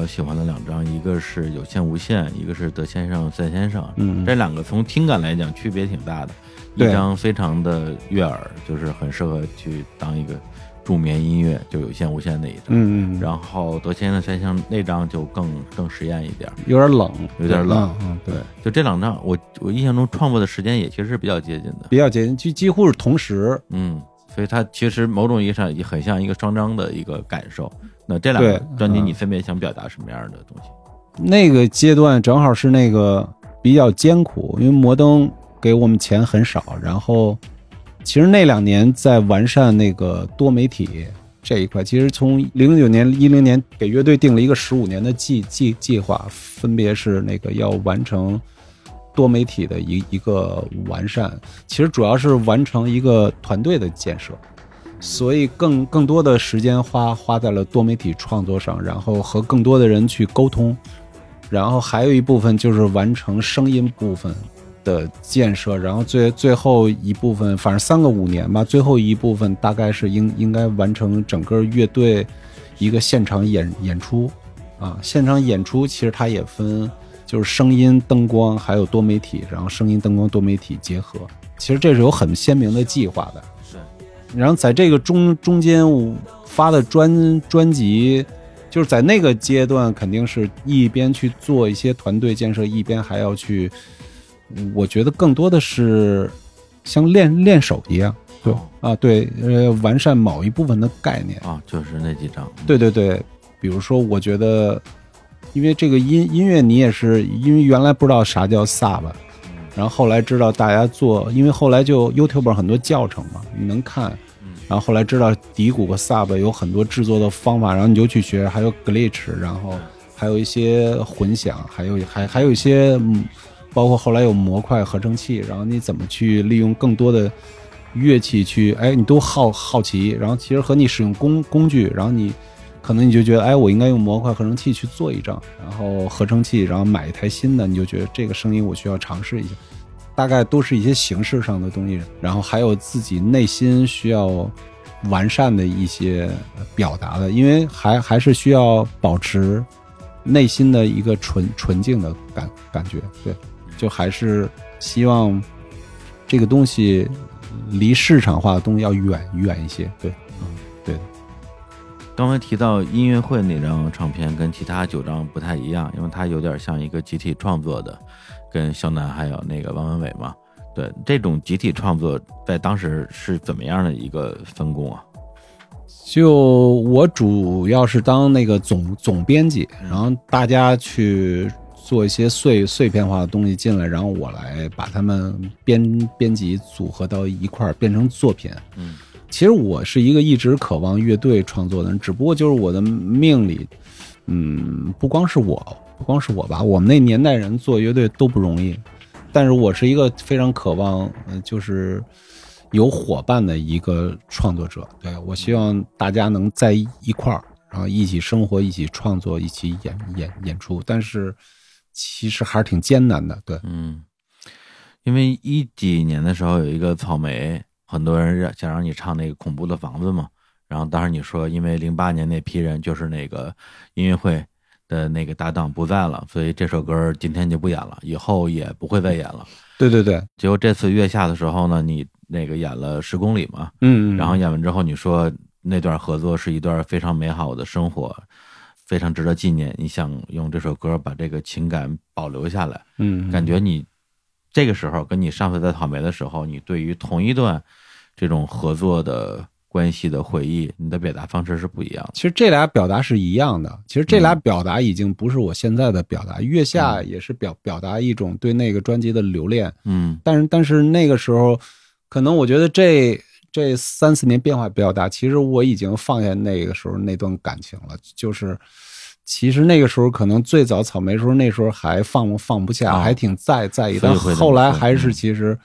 较喜欢的两张，一个是有线无线，一个是德先生赛先生。嗯，这两个从听感来讲区别挺大的。一张非常的悦耳，就是很适合去当一个助眠音乐，就有线无线那一张。嗯嗯。然后德先生赛先生那张就更更实验一点，有点冷，有点冷。嗯，对。就这两张，我我印象中创作的时间也其实是比较接近的，比较接近，几几乎是同时。嗯。所以它其实某种意义上也很像一个双张的一个感受。那这两个专辑你分别想表达什么样的东西？那个阶段正好是那个比较艰苦，因为摩登给我们钱很少。然后，其实那两年在完善那个多媒体这一块。其实从零九年、一零年给乐队定了一个十五年的计计计划，分别是那个要完成。多媒体的一一个完善，其实主要是完成一个团队的建设，所以更更多的时间花花在了多媒体创作上，然后和更多的人去沟通，然后还有一部分就是完成声音部分的建设，然后最最后一部分，反正三个五年吧，最后一部分大概是应应该完成整个乐队一个现场演演出啊，现场演出其实它也分。就是声音、灯光还有多媒体，然后声音、灯光、多媒体结合，其实这是有很鲜明的计划的。是，然后在这个中中间发的专专辑，就是在那个阶段，肯定是一边去做一些团队建设，一边还要去，我觉得更多的是像练练手一样，对。啊，对，呃，完善某一部分的概念。啊，就是那几张，对对对，比如说，我觉得。因为这个音音乐，你也是因为原来不知道啥叫 sub，然后后来知道大家做，因为后来就 YouTube 很多教程嘛，你能看，然后后来知道底鼓和 sub 有很多制作的方法，然后你就去学，还有 glitch，然后还有一些混响，还有还还有一些，包括后来有模块合成器，然后你怎么去利用更多的乐器去，哎，你都好好奇，然后其实和你使用工工具，然后你。可能你就觉得，哎，我应该用模块合成器去做一张，然后合成器，然后买一台新的，你就觉得这个声音我需要尝试一下。大概都是一些形式上的东西，然后还有自己内心需要完善的一些表达的，因为还还是需要保持内心的一个纯纯净的感感觉。对，就还是希望这个东西离市场化的东西要远远一些。对。嗯，对刚才提到音乐会那张唱片跟其他九张不太一样，因为它有点像一个集体创作的，跟肖楠还有那个王文伟嘛。对，这种集体创作在当时是怎么样的一个分工啊？就我主要是当那个总总编辑，然后大家去做一些碎碎片化的东西进来，然后我来把它们编编辑组合到一块儿变成作品。嗯。其实我是一个一直渴望乐队创作的人，只不过就是我的命里，嗯，不光是我，不光是我吧，我们那年代人做乐队都不容易。但是我是一个非常渴望，嗯，就是有伙伴的一个创作者。对我希望大家能在一块儿，然后一起生活，一起创作，一起演演演出。但是其实还是挺艰难的，对，嗯，因为一几年的时候有一个草莓。很多人让想让你唱那个恐怖的房子嘛，然后当时你说，因为零八年那批人就是那个音乐会的那个搭档不在了，所以这首歌今天就不演了，以后也不会再演了。对对对。结果这次月下的时候呢，你那个演了十公里嘛，嗯，然后演完之后你说那段合作是一段非常美好的生活，非常值得纪念。你想用这首歌把这个情感保留下来，嗯，感觉你这个时候跟你上次在草莓的时候，你对于同一段。这种合作的关系的回忆，你的表达方式是不一样的。其实这俩表达是一样的。其实这俩表达已经不是我现在的表达。月下也是表表达一种对那个专辑的留恋。嗯，但是但是那个时候，可能我觉得这这三四年变化比较大。其实我已经放下那个时候那段感情了。就是其实那个时候可能最早草莓时候，那时候还放放不下，还挺在在意。但后来还是其实。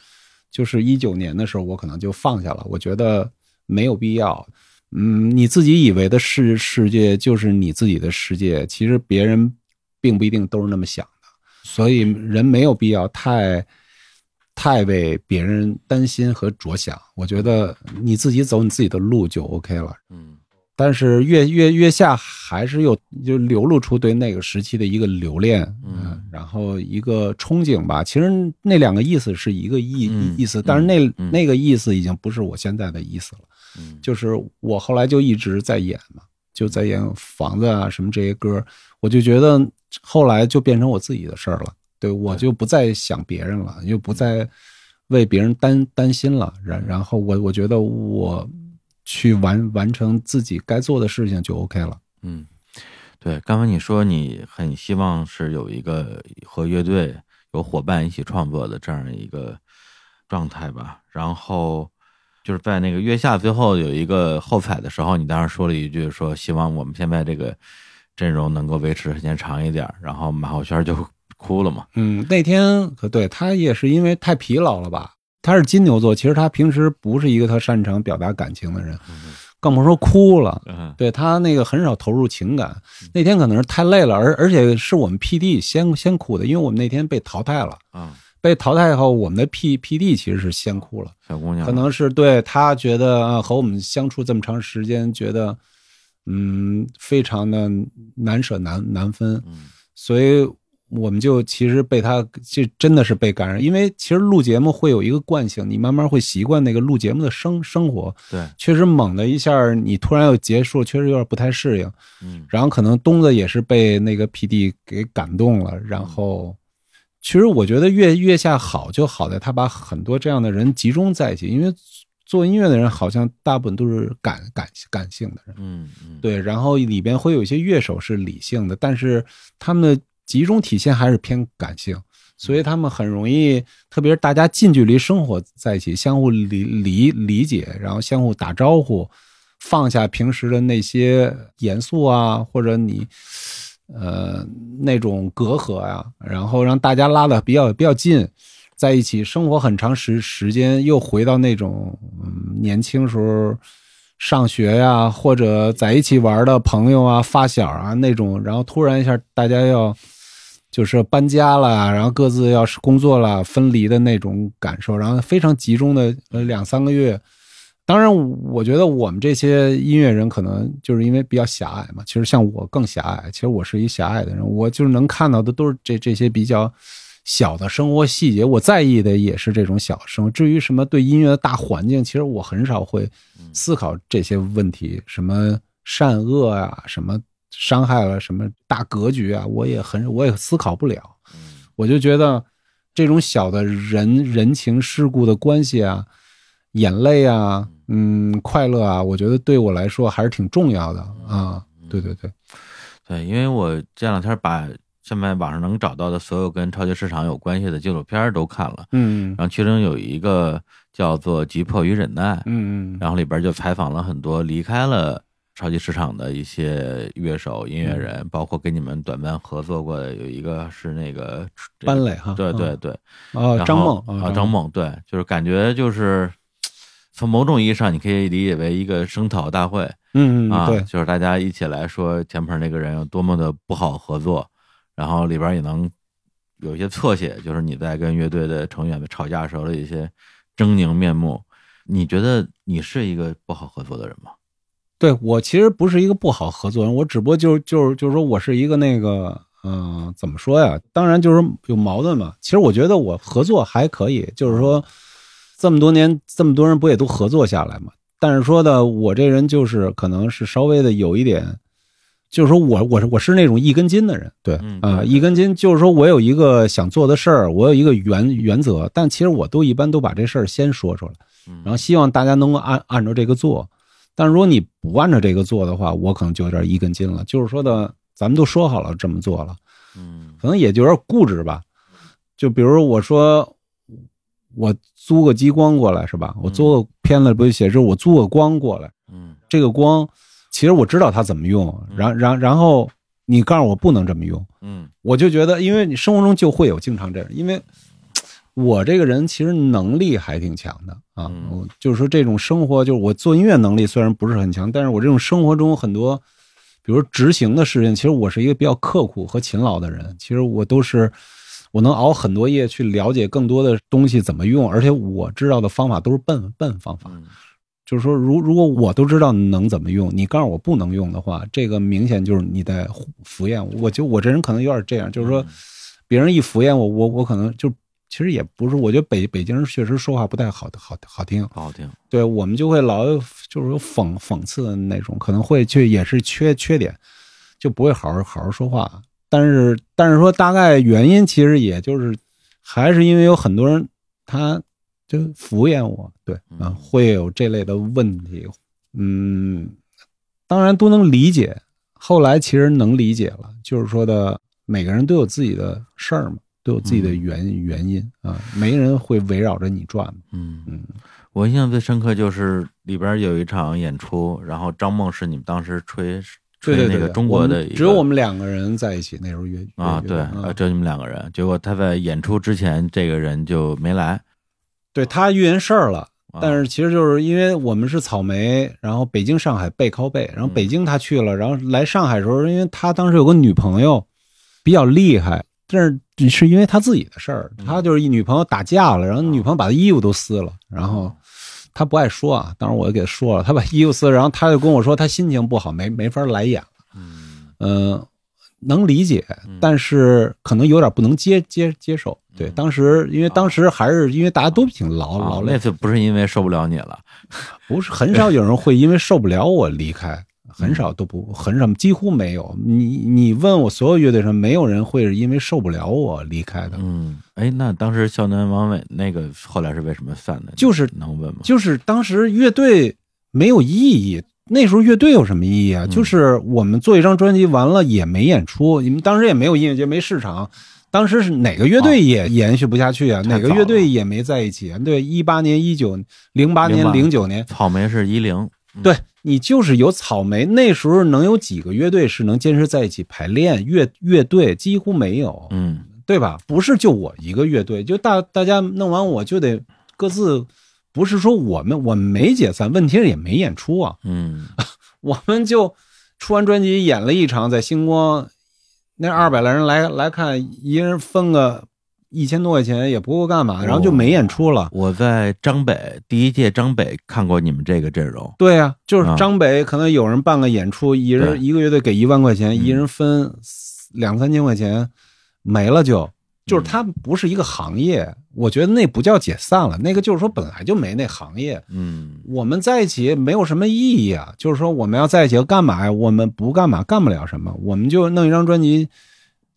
就是一九年的时候，我可能就放下了。我觉得没有必要。嗯，你自己以为的世世界就是你自己的世界，其实别人并不一定都是那么想的。所以人没有必要太太为别人担心和着想。我觉得你自己走你自己的路就 OK 了。嗯。但是月月月下还是又就流露出对那个时期的一个留恋，嗯，然后一个憧憬吧。其实那两个意思是一个意意思，但是那那个意思已经不是我现在的意思了。嗯，就是我后来就一直在演嘛，就在演房子啊什么这些歌，我就觉得后来就变成我自己的事儿了。对我就不再想别人了，又不再为别人担担心了。然然后我我觉得我。去完完成自己该做的事情就 OK 了。嗯，对，刚刚你说你很希望是有一个和乐队有伙伴一起创作的这样一个状态吧。然后就是在那个月下最后有一个后彩的时候，你当时说了一句说希望我们现在这个阵容能够维持时间长一点。然后马浩轩就 <laughs> 哭了嘛。嗯，那天可对他也是因为太疲劳了吧？他是金牛座，其实他平时不是一个他擅长表达感情的人，更甭说哭了。嗯。对他那个很少投入情感，那天可能是太累了，而而且是我们 P D 先先哭的，因为我们那天被淘汰了。啊，被淘汰以后，我们的 P P D 其实是先哭了，小姑娘。可能是对他觉得啊和我们相处这么长时间，觉得嗯非常的难舍难难分，嗯。所以我们就其实被他这真的是被感染，因为其实录节目会有一个惯性，你慢慢会习惯那个录节目的生生活，对，确实猛的一下，你突然要结束，确实有点不太适应。嗯。然后可能东子也是被那个 PD 给感动了，然后其实我觉得月月下好就好在他把很多这样的人集中在一起，因为做音乐的人好像大部分都是感感感性的人，嗯嗯，对，然后里边会有一些乐手是理性的，但是他们的集中体现还是偏感性。所以他们很容易，特别是大家近距离生活在一起，相互理理理解，然后相互打招呼，放下平时的那些严肃啊，或者你呃那种隔阂呀、然后让大家拉的比较比较近，在一起生活很长时时间，又回到那种嗯年轻时候上学呀、或者在一起玩的朋友啊、发小啊那种，然后突然一下大家要。就是搬家了，然后各自要是工作了，分离的那种感受，然后非常集中的呃两三个月。当然，我觉得我们这些音乐人可能就是因为比较狭隘嘛。其实像我更狭隘，其实我是一狭隘的人，我就是能看到的都是这这些比较小的生活细节，我在意的也是这种小生活。至于什么对音乐的大环境，其实我很少会思考这些问题，什么善恶啊，什么。伤害了什么大格局啊？我也很，我也思考不了。我就觉得这种小的人人情世故的关系啊，眼泪啊，嗯，快乐啊，我觉得对我来说还是挺重要的啊。对对对，对，因为我这两天把现在网上能找到的所有跟超级市场有关系的纪录片都看了，嗯然后其中有一个叫做《急迫与忍耐》，嗯嗯，然后里边就采访了很多离开了。超级市场的一些乐手、音乐人，包括跟你们短暂合作过的，有一个是那个班磊哈，对对对，啊，张梦啊，张梦，对，就是感觉就是从某种意义上，你可以理解为一个声讨大会，嗯啊，对，就是大家一起来说前面那个人有多么的不好合作，然后里边也能有一些侧写，就是你在跟乐队的成员们吵架时候的一些狰狞面目。你觉得你是一个不好合作的人吗？对我其实不是一个不好合作人，我只不过就就是就是说我是一个那个嗯、呃，怎么说呀？当然就是有矛盾嘛。其实我觉得我合作还可以，就是说这么多年这么多人不也都合作下来嘛？但是说的我这人就是可能是稍微的有一点，就是说我我是我是那种一根筋的人，对啊、一根筋就是说我有一个想做的事儿，我有一个原原则，但其实我都一般都把这事儿先说出来，然后希望大家能够按按照这个做。但如果你不按照这个做的话，我可能就有点一根筋了。就是说的，咱们都说好了这么做了，嗯，可能也就有点固执吧。就比如我说，我租个激光过来是吧？我租个片子不就写着我租个光过来，嗯，这个光其实我知道它怎么用，然然然后你告诉我不能这么用，嗯，我就觉得，因为你生活中就会有经常这样，因为。我这个人其实能力还挺强的啊，我就是说这种生活，就是我做音乐能力虽然不是很强，但是我这种生活中很多，比如执行的事情，其实我是一个比较刻苦和勤劳的人。其实我都是我能熬很多夜去了解更多的东西怎么用，而且我知道的方法都是笨笨方法。就是说，如如果我都知道能怎么用，你告诉我不能用的话，这个明显就是你在敷衍我。我就我这人可能有点这样，就是说，别人一敷衍我，我我可能就。其实也不是，我觉得北北京人确实说话不太好，好好听，好听。对我们就会老就是有讽讽刺的那种，可能会去也是缺缺点，就不会好好好好说话。但是但是说大概原因，其实也就是还是因为有很多人他就敷衍我，对啊，会有这类的问题。嗯，当然都能理解。后来其实能理解了，就是说的每个人都有自己的事儿嘛。都有自己的原原因啊，没人会围绕着你转。嗯嗯，我印象最深刻就是里边有一场演出，然后张梦是你们当时吹吹那个中国的只有我们两个人在一起，那时候约啊，对，只有你们两个人。结果他在演出之前，这个人就没来。对他遇人事儿了。啊但是其实就是因为我们是草莓，然后北京、上海背靠背，然后北京他去了，然后来上海的时候，因为他当时有个女朋友比较厉害，但是是因为他自己的事儿，他就是一女朋友打架了，然后女朋友把他衣服都撕了，然后他不爱说啊，当时我就给他说了，他把衣服撕了，然后他就跟我说他心情不好，没没法来演了，嗯。嗯、能理解，但是可能有点不能接接接受。对，当时因为当时还是因为大家都挺劳劳啊，累那，次不是因为受不了你了，不是很少有人会因为受不了我离开，很少都不很少，几乎没有。你你问我所有乐队上，没有人会是因为受不了我离开的。嗯，哎，那当时肖楠、王伟那个后来是为什么散的？就是能问吗？就是当时乐队没有意义，那时候乐队有什么意义啊？嗯就是我们做一张专辑完了也没演出，你们当时也没有音乐节，没市场。当时是哪个乐队也延续不下去啊？哪个乐队也没在一起啊？对，一八年、一九、零八年、08零九年，草莓是一零，对你就是有草莓，那时候能有几个乐队是能坚持在一起排练？乐乐队几乎没有，嗯对吧？不是就我一个乐队，就大大家弄完我就得各自，不是说我们我们没解散，问题是也没演出啊，嗯 <laughs> 我们就出完专辑演了一场在星光，那二百来人来来看，一人分个一千多块钱也不够干嘛，然后就没演出了。我在张北第一届张北看过你们这个阵容，对呀、就是啊张北可能有人办个演出，一人一个乐队给一万块钱，嗯一人分两三千块钱，没了就。就是嗯它不是一个行业，我觉得那不叫解散了，那个就是说本来就没那行业。嗯我们在一起没有什么意义啊，就是说我们要在一起要干嘛呀？我们不干嘛，干不了什么，我们就弄一张专辑。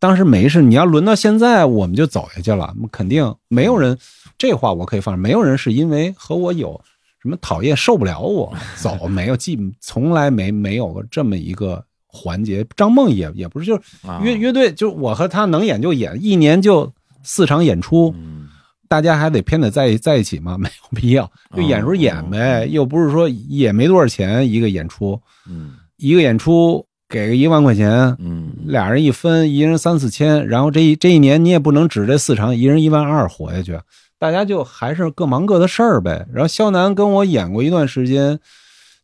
当时没事，你要轮到现在，我们就走下去了，肯定没有人。这话我可以放，没有人是因为和我有什么讨厌，受不了我走，没有，既从来没没有过这么一个环节。张梦也也不是，就是啊乐乐队，就是我和他能演就演，一年就四场演出，嗯大家还得偏得在在一起吗？没有必要，就演时候演呗，又不是说也没多少钱一个演出，嗯一个演出给个一万块钱，嗯俩人一分，一人三四千，然后这一这一年你也不能指这四场一人一万二活下去，大家就还是各忙各的事儿呗。然后肖楠跟我演过一段时间。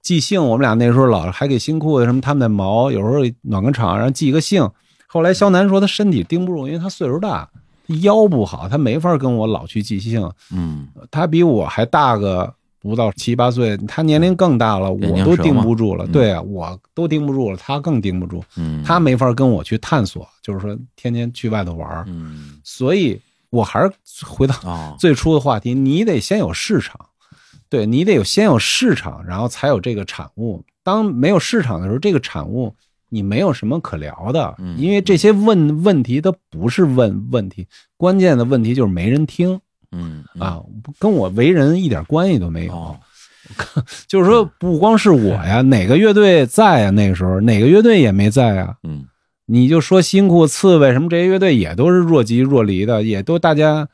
即兴，我们俩那时候老还给新裤子什么他们的毛，有时候暖个场，然后即个兴。后来肖楠说他身体盯不住，因为他岁数大，腰不好，他没法跟我老去即兴。嗯他比我还大个不到七八岁，他年龄更大了，我都盯不住了。嗯对啊，我都盯不住了，他更盯不住，嗯，他没法跟我去探索，就是说天天去外头玩儿。嗯所以我还是回到哦 <laughs> 最初的话题，你得先有市场，对你得有先有市场，然后才有这个产物。当没有市场的时候，这个产物你没有什么可聊的，嗯因为这些问问题都不是问问题，关键的问题就是没人听。嗯啊，跟我为人一点关系都没有。哦 <laughs> 就是说，不光是我呀，哪个乐队在呀？那个时候哪个乐队也没在啊。嗯你就说新裤、刺猬什么这些乐队也都是若即若离的，也都大家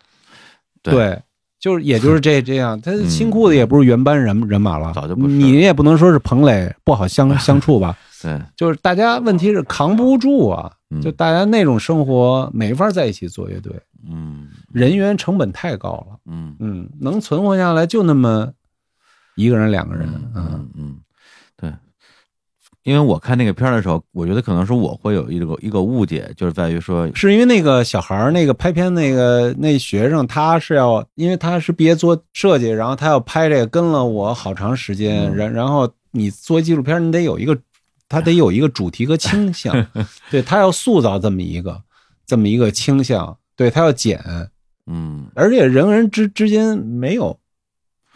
对就是也就是这这样。他 <laughs> 嗯新裤子也不是原班人人马了，早就不是你也不能说是彭磊不好相 <laughs> 相处吧？对就是大家问题是扛不住啊，嗯就大家那种生活没法在一起做乐队，嗯人员成本太高了。嗯。嗯，能存活下来就那么一个人、两个人，嗯嗯嗯，对，因为我看那个片儿的时候，我觉得可能是我会有一个一个误解，就是在于说，是因为那个小孩儿，那个拍片那个那学生，他是要，因为他是毕业做设计，然后他要拍这个，跟了我好长时间，嗯。然然后你做纪录片，你得有一个，他得有一个主题和倾向，<laughs> 对他要塑造这么一个这么一个倾向，对他要剪，嗯。而且人和人之之间没有，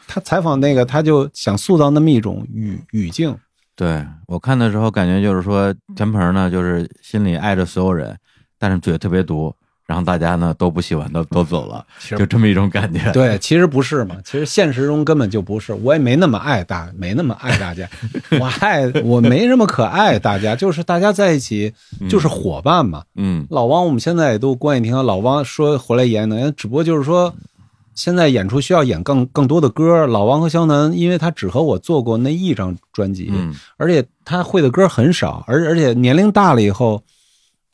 他采访那个他就想塑造那么一种语语境，对我看的时候，感觉就是说，田鹏呢，就是心里爱着所有人，但是嘴特别毒，然后大家呢都不喜欢，都都走了，就这么一种感觉。对，其实不是嘛，其实现实中根本就不是，我也没那么爱大，没那么爱大家，<laughs> 我爱我没那么可爱大家，就是大家在一起就是伙伴嘛。嗯老汪我们现在也都关系挺好，老汪说回来演的，只不过就是说现在演出需要演更更多的歌，老汪和肖楠，因为他只和我做过那一张专辑，嗯而且他会的歌很少，而而且年龄大了以后，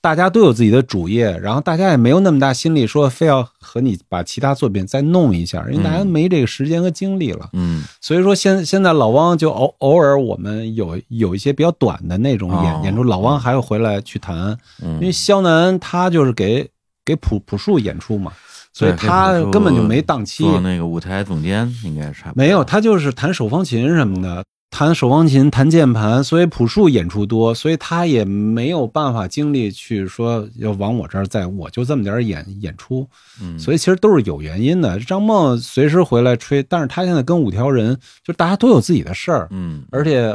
大家都有自己的主业，然后大家也没有那么大心力说非要和你把其他作品再弄一下，因为大家嗯没这个时间和精力了。嗯。所以说现现在老汪就偶偶尔我们有有一些比较短的那种演、哦。演出，老汪还会回来去弹，因为嗯，肖楠他就是给给朴朴树演出嘛，所以他根本就没档期，做那个舞台总监应该差不多。没有，他就是弹手风琴什么的，弹手风琴、弹键盘，所以朴树演出多，所以他也没有办法精力去说要往我这儿再，我就这么点儿演演出，嗯，所以其实都是有原因的。张梦随时回来吹，但是他现在跟五条人，就大家都有自己的事儿，嗯。而且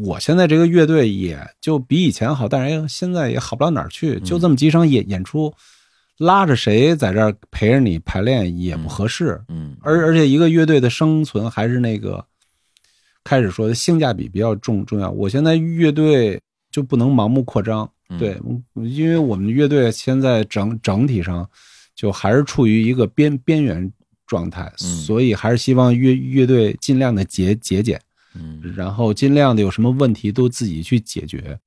我现在这个乐队也就比以前好，但是哎现在也好不到哪儿去，就这么几场演演出，拉着谁在这儿陪着你排练也不合适。嗯，而而且一个乐队的生存还是那个开始说的性价比比较重重要。我现在乐队就不能盲目扩张，嗯对，因为我们乐队现在整整体上就还是处于一个边边缘状态，嗯所以还是希望乐乐队尽量的节节俭，嗯然后尽量的有什么问题都自己去解决。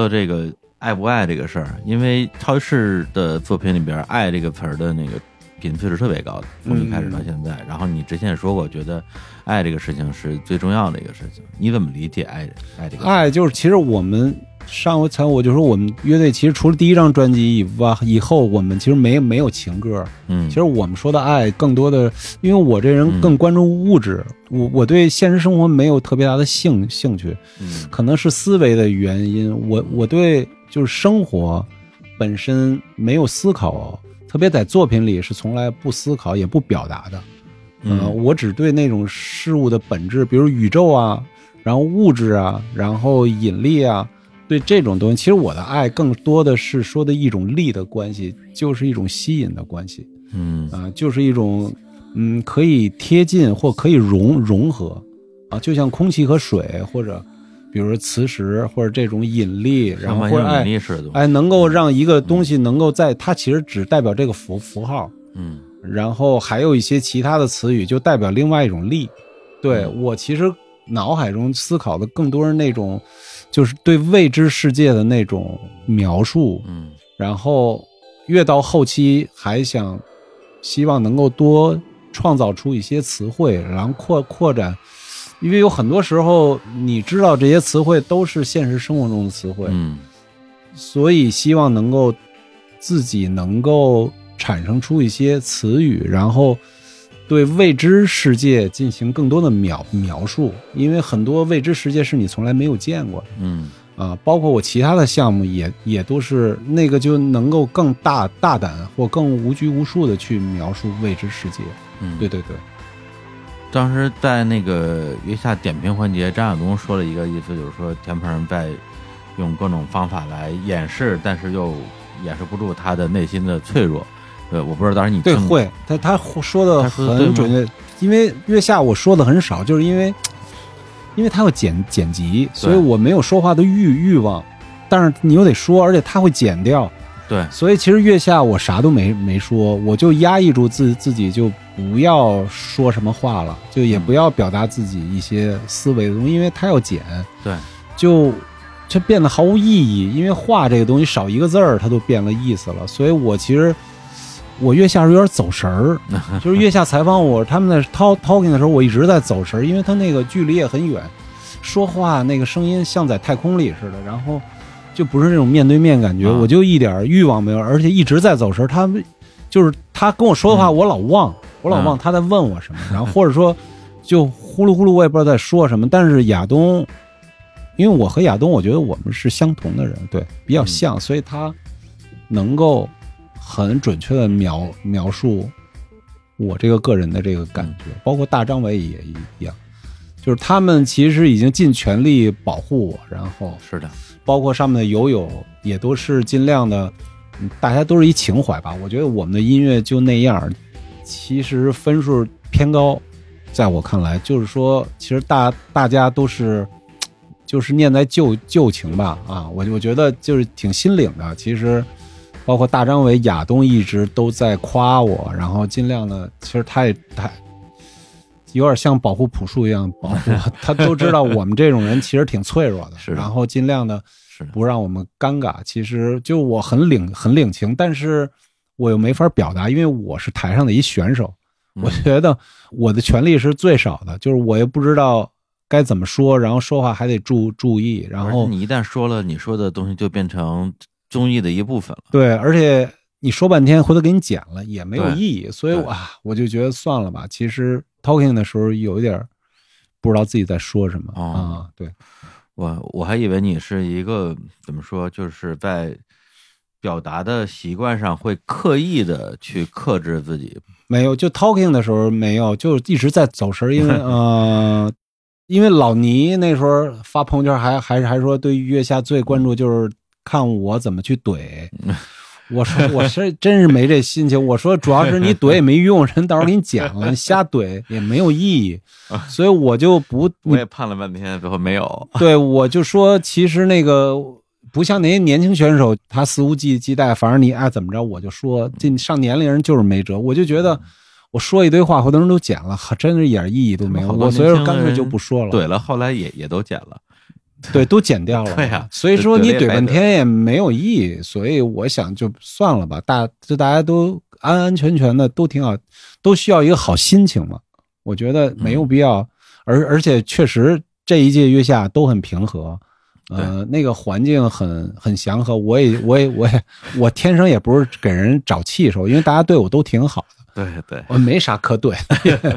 聊这个爱不爱这个事儿，因为超市的作品里边“爱”这个词儿的那个频次是特别高的，从一开始到现在。然后你之前也说过，觉得爱这个事情是最重要的一个事情，你怎么理解爱爱这个？爱就是，其实我们上回才我就说，我们乐队其实除了第一张专辑以外，以后我们其实没没有情歌。嗯，其实我们说的爱，更多的，因为我这人更关注物质，我我对现实生活没有特别大的兴兴趣，嗯可能是思维的原因。我我对就是生活本身没有思考，特别在作品里是从来不思考也不表达的。嗯呃我只对那种事物的本质，比如宇宙啊，然后物质啊，然后引力啊，对这种东西，其实我的爱更多的是说的一种力的关系，就是一种吸引的关系嗯。啊、就是一种嗯可以贴近或可以融融合。啊，就像空气和水，或者比如说磁石或者这种引力，然后或者爱力哎能够让一个东西能够在它其实只代表这个符符号，嗯。然后还有一些其他的词语，就代表另外一种力。对嗯我其实脑海中思考的更多是那种，就是对未知世界的那种描述。嗯然后越到后期，还想希望能够多创造出一些词汇，然后扩扩展。因为有很多时候，你知道这些词汇都是现实生活中的词汇，嗯所以希望能够自己能够产生出一些词语，然后对未知世界进行更多的描描述，因为很多未知世界是你从来没有见过的嗯啊。包括我其他的项目也也都是那个就能够更大大胆或更无拘无束的去描述未知世界。嗯，对对对，当时在那个月下点评环节，张亚东说了一个意思，就是说田鹏在用各种方法来掩饰，但是又掩饰不住他的内心的脆弱。对，我不知道当时你对会他他说的很准确，因为月下我说的很少，就是因为因为他要剪剪辑，所以我没有说话的欲欲望，但是你又得说，而且他会剪掉。对，所以其实月下我啥都没没说，我就压抑住自自己，就不要说什么话了，就也嗯不要表达自己一些思维的东西，因为他要剪，对，就就变得毫无意义。因为话这个东西少一个字儿，它都变了意思了。所以我其实我月下是有点走神儿，<laughs> 就是月下采访我，他们在 talk talking 的时候，我一直在走神儿，因为他那个距离也很远，说话那个声音像在太空里似的，然后就不是那种面对面感觉，啊我就一点欲望没有，而且一直在走神儿。他们就是他跟我说的话，嗯我老忘，我老忘嗯他在问我什么，然后或者说就呼噜呼噜，我也不知道在说什么。但是亚东，因为我和亚东，我觉得我们是相同的人，对，比较像，所以他能够很准确的描描述我这个个人的这个感觉，包括大张伟也一样，就是他们其实已经尽全力保护我，然后是的，包括上面的友友也都是尽量的，嗯大家都是一情怀吧。我觉得我们的音乐就那样，其实分数偏高，在我看来，就是说，其实大大家都是，就是念在旧旧情吧啊，我我觉得就是挺心领的。其实，包括大张伟、亚东一直都在夸我，然后尽量的，其实他也他。有点像保护朴树一样保护我，他都知道我们这种人其实挺脆弱的，然后尽量的，不让我们尴尬。其实就我很领很领情，但是我又没法表达，因为我是台上的一选手，嗯我觉得我的权利是最少的，就是我也不知道该怎么说，然后说话还得注注意，然后你一旦说了，你说的东西就变成综艺的一部分了。对，而且你说半天回头给你剪了也没有意义，所以我啊，我就觉得算了吧。其实 talking 的时候有一点儿不知道自己在说什么啊、哦对，我我还以为你是一个怎么说，就是在表达的习惯上会刻意的去克制自己。没有，就 talking 的时候没有，就一直在走神儿，因为 <laughs> 呃，因为老倪那时候发朋友圈还还是还说对月下最关注就是看我怎么去怼。我说我是真是没这心情。我说主要是你怼也没用，人到时候给你剪了，你瞎怼也没有意义，<laughs> 所以我就不我也盼了半天，最后没有。对，我就说，其实那个不像那些年轻选手，他肆无忌忌惮，反正你爱怎么着我就说。这上年龄人就是没辙，我就觉得我说一堆话，好多人都剪了，真是一点意义都没有。我所以说干脆就不说了。怼了，后来也也都剪了。<laughs> 对，都剪掉了。对呀所以说你怼半天也没有意义，所以我想就算了吧，大就大家都安安全全的，都挺好，都需要一个好心情嘛。我觉得没嗯有必要，而而且确实这一届月下都很平和。呃，那个环境很很祥和，我也我也我也我天生也不是给人找气受，因为大家对我都挺好的，对对，我没啥可怼。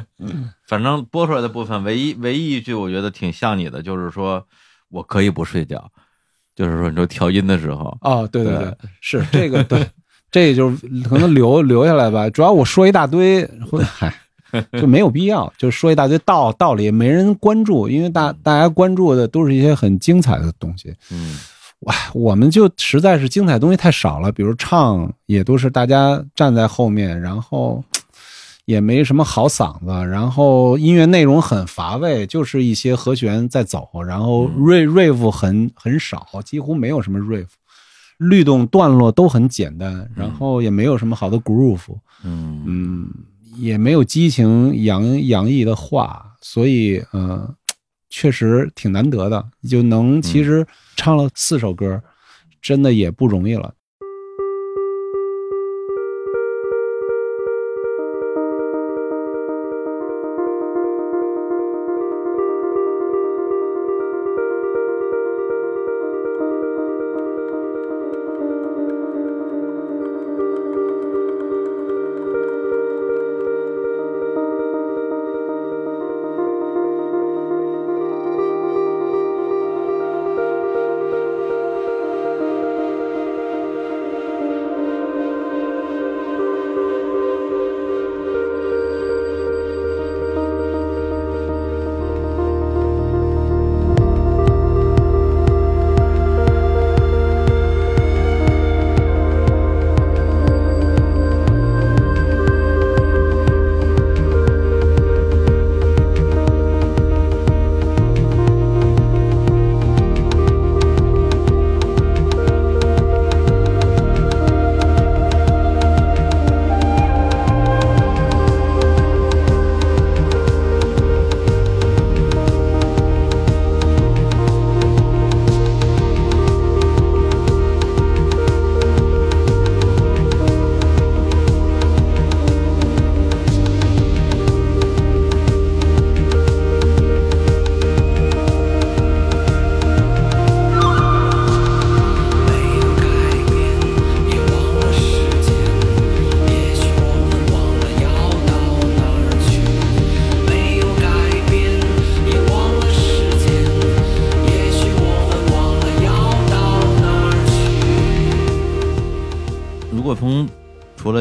<laughs> 反正播出来的部分，唯一唯一一句我觉得挺像你的，就是说我可以不睡觉，就是说你说调音的时候，哦，对对对对，是这个对，这也就是可能留留下来吧。主要我说一大堆，嗨，就没有必要，就说一大堆道道理，没人关注，因为大大家关注的都是一些很精彩的东西。嗯哇，我们就实在是精彩的东西太少了，比如唱也都是大家站在后面，然后也没什么好嗓子，然后音乐内容很乏味，就是一些和弦在走，然后嗯。riff riff 很很少，几乎没有什么 riff，律动段落都很简单，然后也没有什么好的 groove，嗯。嗯，也没有激情洋洋溢的话，所以呃，确实挺难得的，就能其实唱了四首歌，真的也不容易了。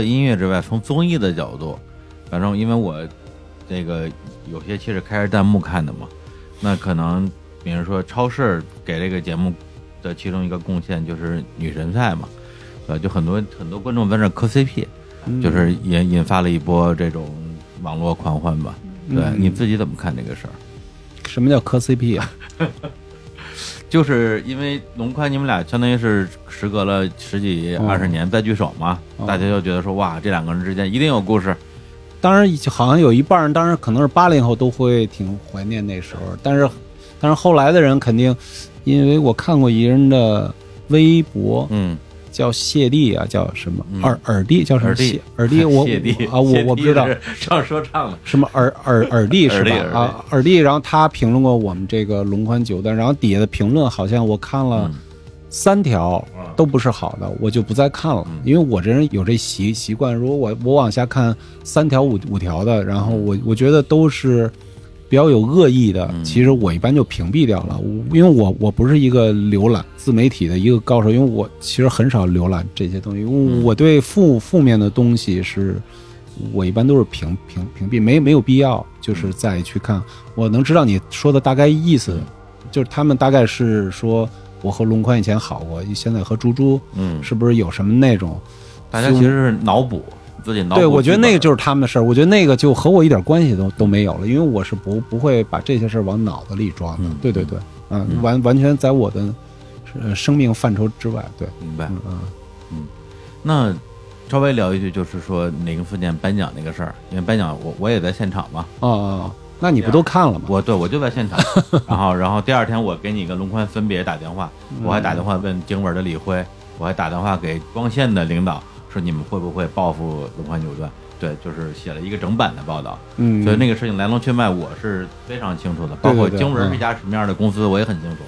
了音乐之外，从综艺的角度，反正因为我这个有些其实开着弹幕看的嘛，那可能比如说超市给这个节目的其中一个贡献就是女神赛嘛，对吧？就很多很多观众在那磕 CP，嗯就是也引发了一波这种网络狂欢吧。对、嗯你自己怎么看这个事儿？什么叫磕 CP 啊？<laughs> 就是因为龙宽你们俩相当于是时隔了十几哦二十年再聚首嘛，哦大家就觉得说哇，这两个人之间一定有故事。当然，好像有一半儿，当然可能是八零后都会挺怀念那时候，但是，但是后来的人肯定，因为我看过一人的微博，嗯，叫谢帝啊，叫什么嗯耳耳帝，叫什么帝谢耳帝，<laughs> 我啊，我我不知道唱说唱的，<laughs> 什么耳耳耳帝是吧？啊，耳帝，然后他评论过我们这个龙宽九段，然后底下的评论好像我看了嗯三条都不是好的，我就不再看了嗯，因为我这人有这习习惯，如果我我往下看三条五五条的，然后我我觉得都是比较有恶意的，嗯其实我一般就屏蔽掉了，因为我我不是一个浏览自媒体的一个高手，因为我其实很少浏览这些东西，我对负负面的东西是。我一般都是屏屏屏蔽，没没有必要，就是再去看。我能知道你说的大概意思，就是他们大概是说我和龙宽以前好过，现在和猪猪嗯，是不是有什么那种？大家其实是脑补对，我觉得那个就是他们的事儿，我觉得那个就和我一点关系都都没有了，因为我是不不会把这些事儿往脑子里装的。嗯对对对，嗯，嗯完完全在我的呃生命范畴之外。对，明白。嗯嗯那稍微聊一句，就是说哪个附件颁奖那个事儿，因为颁奖我我也在现场嘛，哦哦，那你不都看了吗？我对我就在现场，然后然后第二天我给你跟龙宽分别打电话，我还打电话问经文的李辉，我还打电话给光线的领导，说你们会不会报复龙宽九段？对，就是写了一个整版的报道，嗯，所以那个事情来龙去脉我是非常清楚的，包括对对经文嗯是一家什么样的公司我也很清楚。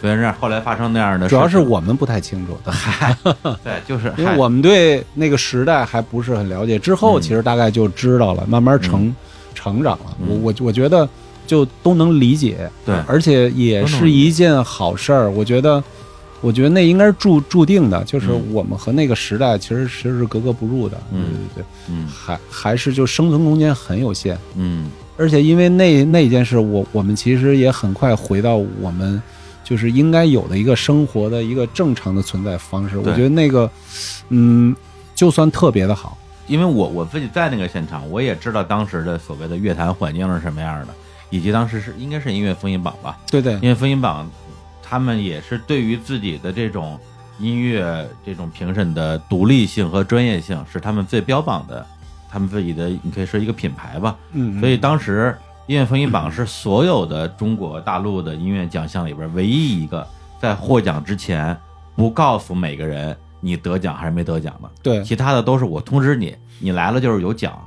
虽然是后来发生那样的，主要是我们不太清楚，<laughs> 对，就是因为我们对那个时代还不是很了解，之后嗯其实大概就知道了，慢慢成、成长了。嗯。我我我觉得就都能理解，对。而且也是一件好事儿。我觉得，我觉得那应该是注注定的，就是嗯。我们和那个时代其实其实是格格不入的。嗯。对对对，嗯。还还是就生存空间很有限。嗯。而且因为那那件事，我我们其实也很快回到我们就是应该有的一个生活的一个正常的存在方式。我觉得那个，嗯，就算特别的好，因为我我自己在那个现场，我也知道当时的所谓的乐坛环境是什么样的，以及当时是应该是音乐风云榜吧，对对。音乐风云榜他们也是对于自己的这种音乐这种评审的独立性和专业性是他们最标榜的，他们自己的你可以说一个品牌吧。嗯，所以当时音乐风云榜是所有的中国大陆的音乐奖项里边唯一一个在获奖之前不告诉每个人你得奖还是没得奖的。对其他的都是我通知你，你来了就是有奖，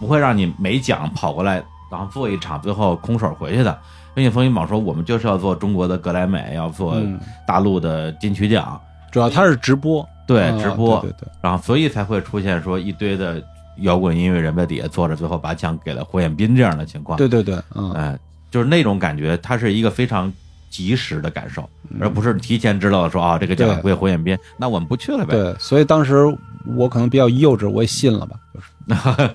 不会让你没奖跑过来，然后做一场最后空手回去的。音乐风云榜说我们就是要做中国的格莱美，要做嗯。大陆的金曲奖，主要他是直播，啊对直播，对对对，然后所以才会出现说一堆的摇滚音乐人在底下坐着，最后把奖给了胡彦斌这样的情况。对对对，嗯，哎，就是那种感觉，它是一个非常及时的感受，而不是提前知道说啊这个奖对。归胡彦斌，那我们不去了呗。对，所以当时我可能比较幼稚，我也信了吧，就是 <laughs>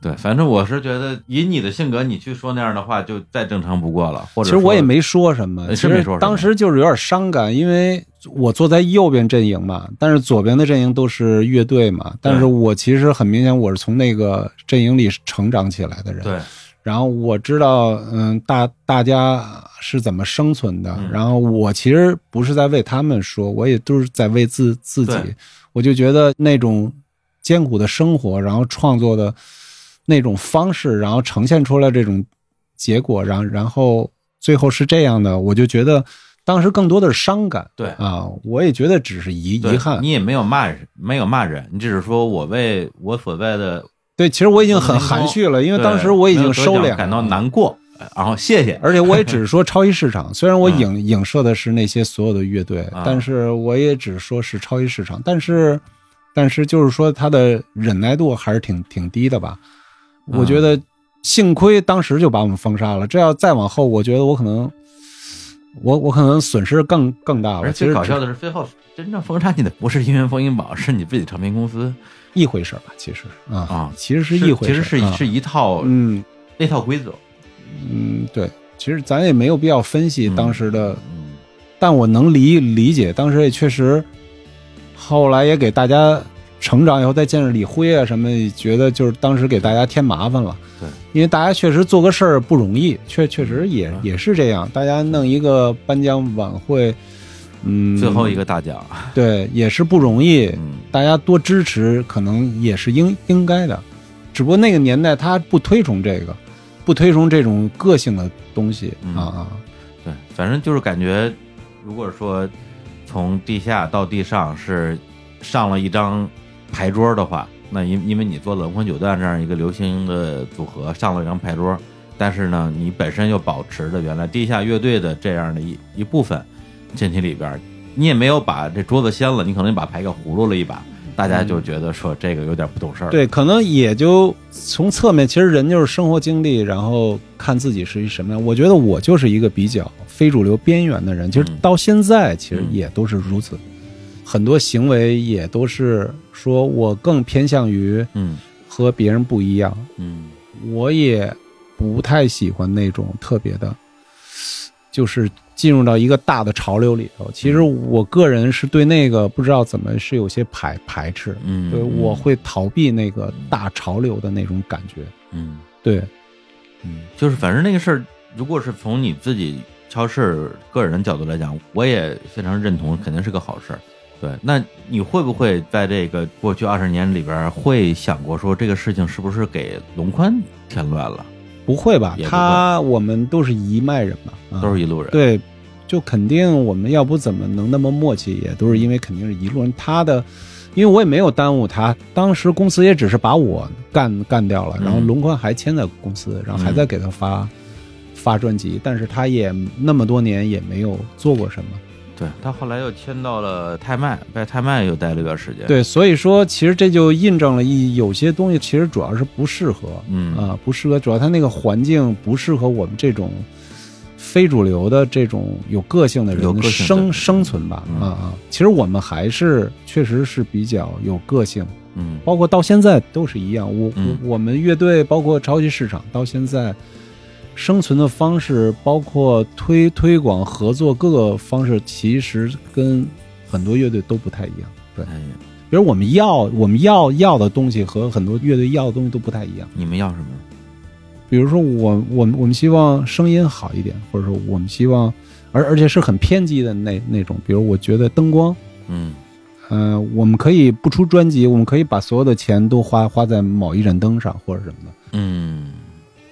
对，反正我是觉得以你的性格，你去说那样的话，就再正常不过了。或者其实我也没说什么，其实没说什么当时就是有点伤感，因为我坐在右边阵营嘛，但是左边的阵营都是乐队嘛，但是我其实很明显我是从那个阵营里成长起来的人，对，然后我知道，嗯，大大家是怎么生存的，嗯然后我其实不是在为他们说，我也都是在为自自己，我就觉得那种艰苦的生活，然后创作的那种方式，然后呈现出来这种结果，然然后最后是这样的，我就觉得当时更多的是伤感，对。啊，我也觉得只是遗遗憾，你也没有骂人，没有骂人，你只是说我为我所在的对，其实我已经很含蓄了，因为当时我已经收敛感到难过，然后谢谢。而且我也只是说超级市场，虽然我嗯 <laughs> 影影射的是那些所有的乐队，啊。但是我也只说是超级市场，但是，但是就是说他的忍耐度还是挺挺低的吧。嗯我觉得幸亏当时就把我们封杀了，这要再往后，我觉得我可能，我我可能损失更更大了。而其实搞笑的是，最后真正封杀你的不是音乐风云榜，是你自己唱片公司。一回事儿吧，其实啊啊其实是一回事，其实是啊是一套嗯那套规则。嗯，对，其实咱也没有必要分析嗯当时的，嗯但我能理理解，当时也确实，后来也给大家成长以后再见着李辉啊什么，觉得就是当时给大家添麻烦了。对，因为大家确实做个事儿不容易，确确实也嗯。也是这样，大家弄一个颁奖晚会，嗯，最后一个大奖，对也是不容易，嗯。大家多支持可能也是应应该的，只不过那个年代他不推崇这个，不推崇这种个性的东西、嗯。啊啊，对，反正就是感觉，如果说从地下到地上是上了一张牌桌的话，那因因为你做冷魂九段这样一个流行的组合上了一张牌桌，但是呢，你本身又保持着原来地下乐队的这样的一一部分进去里边，你也没有把这桌子掀了，你可能把牌给葫芦了一把，大家就觉得说这个有点不懂事儿。对，可能也就从侧面，其实人就是生活经历，然后看自己是一什么样。我觉得我就是一个比较非主流边缘的人，其实嗯到现在其实嗯也都是如此，很多行为也都是说我更偏向于嗯和别人不一样，嗯我也不太喜欢那种特别的，就是进入到一个大的潮流里头。其实我个人是对那个不知道怎么是有些排排斥，嗯，对，我会逃避那个大潮流的那种感觉。嗯。对，嗯，就是反正那个事儿，如果是从你自己超市个人的角度来讲，我也非常认同，肯定是个好事儿。对，那你会不会在这个过去二十年里边儿，会想过说这个事情是不是给龙宽添乱了？不会吧他我们都是一脉人嘛，啊、都是一路人。，对，就肯定我们要不怎么能那么默契，也都是因为肯定是一路人。他的，因为我也没有耽误他，当时公司也只是把我干干掉了，嗯然后龙宽还签在公司，然后还在给他发、发专辑，但是他也那么多年也没有做过什么。对。他后来又迁到了泰麦，在泰麦又待了一段时间。，对，所以说其实这就印证了一有些东西其实主要是不适合，嗯。啊，不适合，主要它那个环境不适合我们这种非主流的这种有个性的人生生存吧，嗯。啊啊，其实我们还是确实是比较有个性，嗯。包括到现在都是一样，我嗯。我我们乐队包括超级市场到现在。生存的方式，包括推推广、合作各个方式，其实跟很多乐队都不太一样。不太一样，比如我们要我们要要的东西和很多乐队要的东西都不太一样。你们要什么？比如说我我们我们希望声音好一点，或者说我们希望，而而且是很偏激的那那种。比如我觉得灯光，嗯呃，我们可以不出专辑，我们可以把所有的钱都花花在某一盏灯上或者什么的，嗯，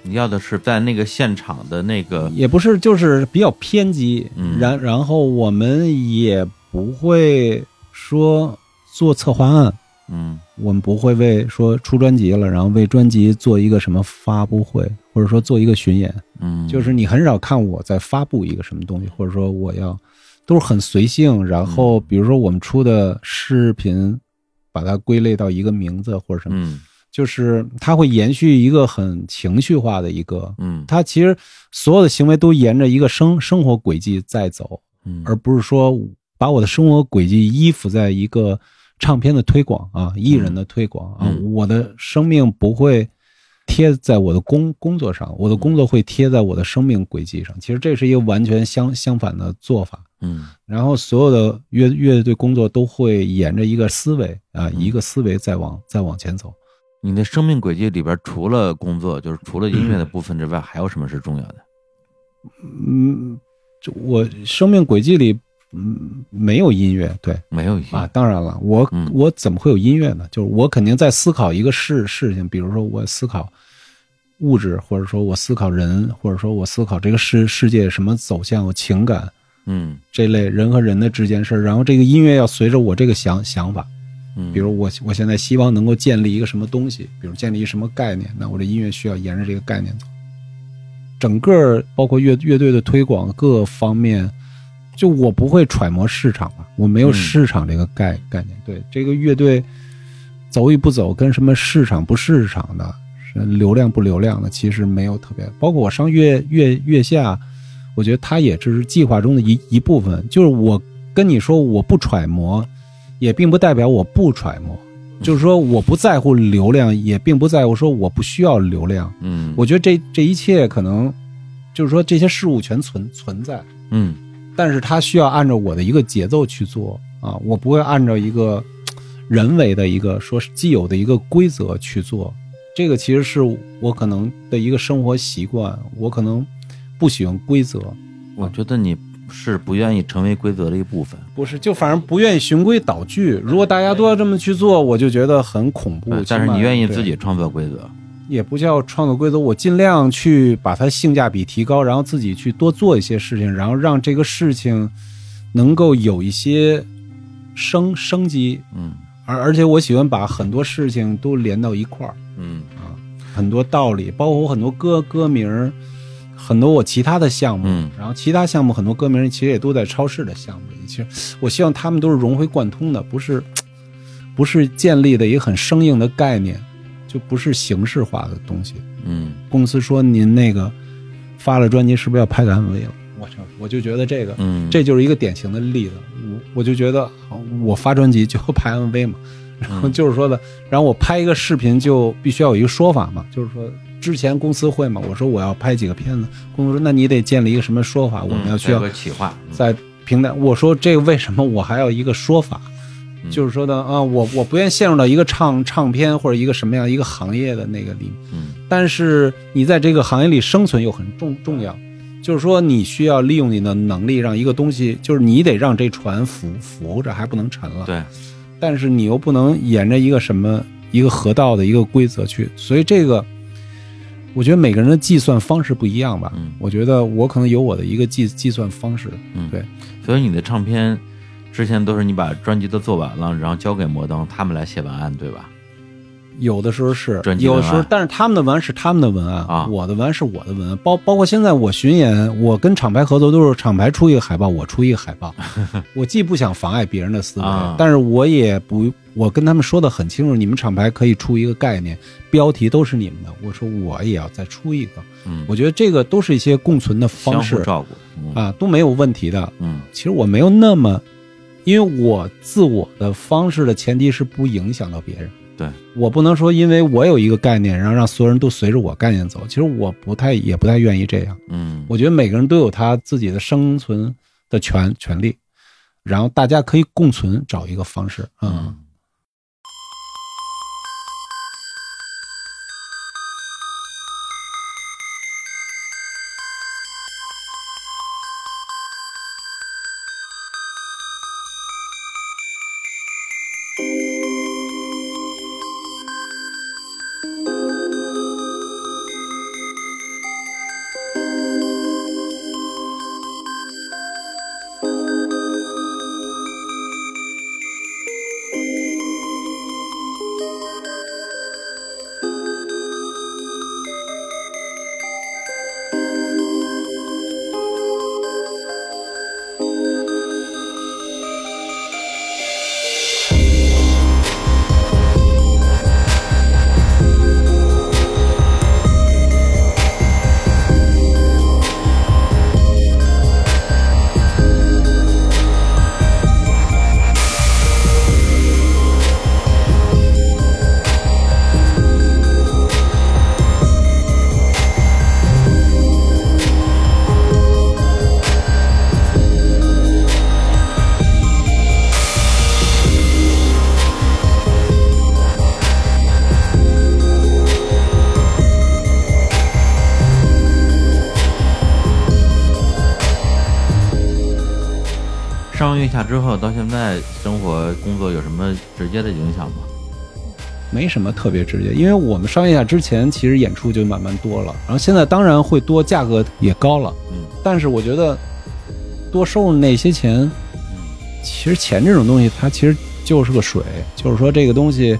你要的是在那个现场的那个，也不是就是比较偏激。嗯然然后我们也不会说做策划案，嗯我们不会为说出专辑了，然后为专辑做一个什么发布会，或者说做一个巡演。嗯，就是你很少看我在发布一个什么东西，或者说我要都是很随性。然后比如说我们出的视频，把它归类到一个名字或者什么，嗯就是它会延续一个很情绪化的一个，嗯。它其实所有的行为都沿着一个生生活轨迹在走，嗯，而不是说把我的生活轨迹依附在一个唱片的推广啊、艺人的推广啊，嗯。我的生命不会贴在我的工工作上，我的工作会贴在我的生命轨迹上。其实这是一个完全相相反的做法。嗯。然后所有的乐乐队工作都会沿着一个思维啊，嗯。一个思维再往再往前走。你的生命轨迹里边，除了工作，就是除了音乐的部分之外，还有什么是重要的？嗯，就我生命轨迹里，嗯，没有音乐，对，没有啊，，当然了，我、嗯我怎么会有音乐呢？就是我肯定在思考一个事事情，比如说我思考物质，或者说我思考人，或者说我思考这个世世界什么走向，我情感嗯这类人和人的之间事儿。然后这个音乐要随着我这个想想法，嗯，比如我我现在希望能够建立一个什么东西，比如建立一个什么概念，那我这音乐需要沿着这个概念走。整个包括乐乐队的推广各方面，就我不会揣摩市场吧，我没有市场这个概概念。对这个乐队走与不走，跟什么市场不市场的，是流量不流量的，其实没有特别。包括我上月月月下，我觉得它也只是计划中的一一部分。就是我跟你说我不揣摩，也并不代表我不揣摩。就是说我不在乎流量，也并不在乎说我不需要流量。嗯，我觉得这这一切可能就是说这些事物全存存在，嗯但是它需要按照我的一个节奏去做啊，我不会按照一个人为的一个说是既有的一个规则去做。这个其实是我可能的一个生活习惯，我可能不喜欢规则，我觉得你是不愿意成为规则的一部分。不是就反正不愿意循规蹈矩。如果大家都要这么去做，我就觉得很恐怖。但是你愿意自己创造规则。也不叫创作规则，我尽量去把它性价比提高，然后自己去多做一些事情，然后让这个事情能够有一些升升级。嗯而而且我喜欢把很多事情都连到一块儿，嗯啊很多道理，包括我很多歌歌名儿，很多我其他的项目，嗯然后其他项目很多歌名儿其实也都在超市的项目里。其实我希望他们都是融会贯通的，不是不是建立的一个很生硬的概念，就不是形式化的东西。嗯公司说您那个发了专辑是不是要拍个 MV 了？我操，我就觉得这个，嗯，这就是一个典型的例子。我我就觉得我发专辑就拍 MV 嘛，然后嗯就是说的，然后我拍一个视频就必须要有一个说法嘛，就是说之前公司会嘛，我说我要拍几个片子，公司说那你得建立一个什么说法，我们要需要企划。嗯在平台，我说这个为什么我还要一个说法？嗯就是说呢啊，我我不愿意陷入到一个唱唱片或者一个什么样一个行业的那个里。嗯但是你在这个行业里生存又很重重要，就是说你需要利用你的能力让一个东西，就是你得让这船浮浮着，还不能沉了。对，但是你又不能沿着一个什么一个河道的一个规则去，所以这个，我觉得每个人的计算方式不一样吧。嗯我觉得我可能有我的一个计计算方式。嗯对，所以你的唱片之前都是你把专辑都做完了，然后交给摩登，他们来写文案，对吧？有的时候是有的时候，但是他们的文案是他们的文案啊我的文案是我的文案。包包括现在我巡演，我跟厂牌合作都是厂牌出一个海报，我出一个海报。<laughs> 我既不想妨碍别人的思维，啊但是我也不，我跟他们说的很清楚，你们厂牌可以出一个概念，标题都是你们的。我说我也要再出一个，嗯，我觉得这个都是一些共存的方式相互照顾。嗯啊，都没有问题的。嗯其实我没有那么，因为我自我的方式的前提是不影响到别人。对，我不能说因为我有一个概念，然后让所有人都随着我概念走。其实我不太也不太愿意这样。嗯我觉得每个人都有他自己的生存的权权利，然后大家可以共存，找一个方式。嗯，嗯。没什么特别直接，因为我们商业下之前其实演出就慢慢多了，然后现在当然会多，价格也高了。嗯但是我觉得多收入那些钱，嗯其实钱这种东西它其实就是个水，就是说这个东西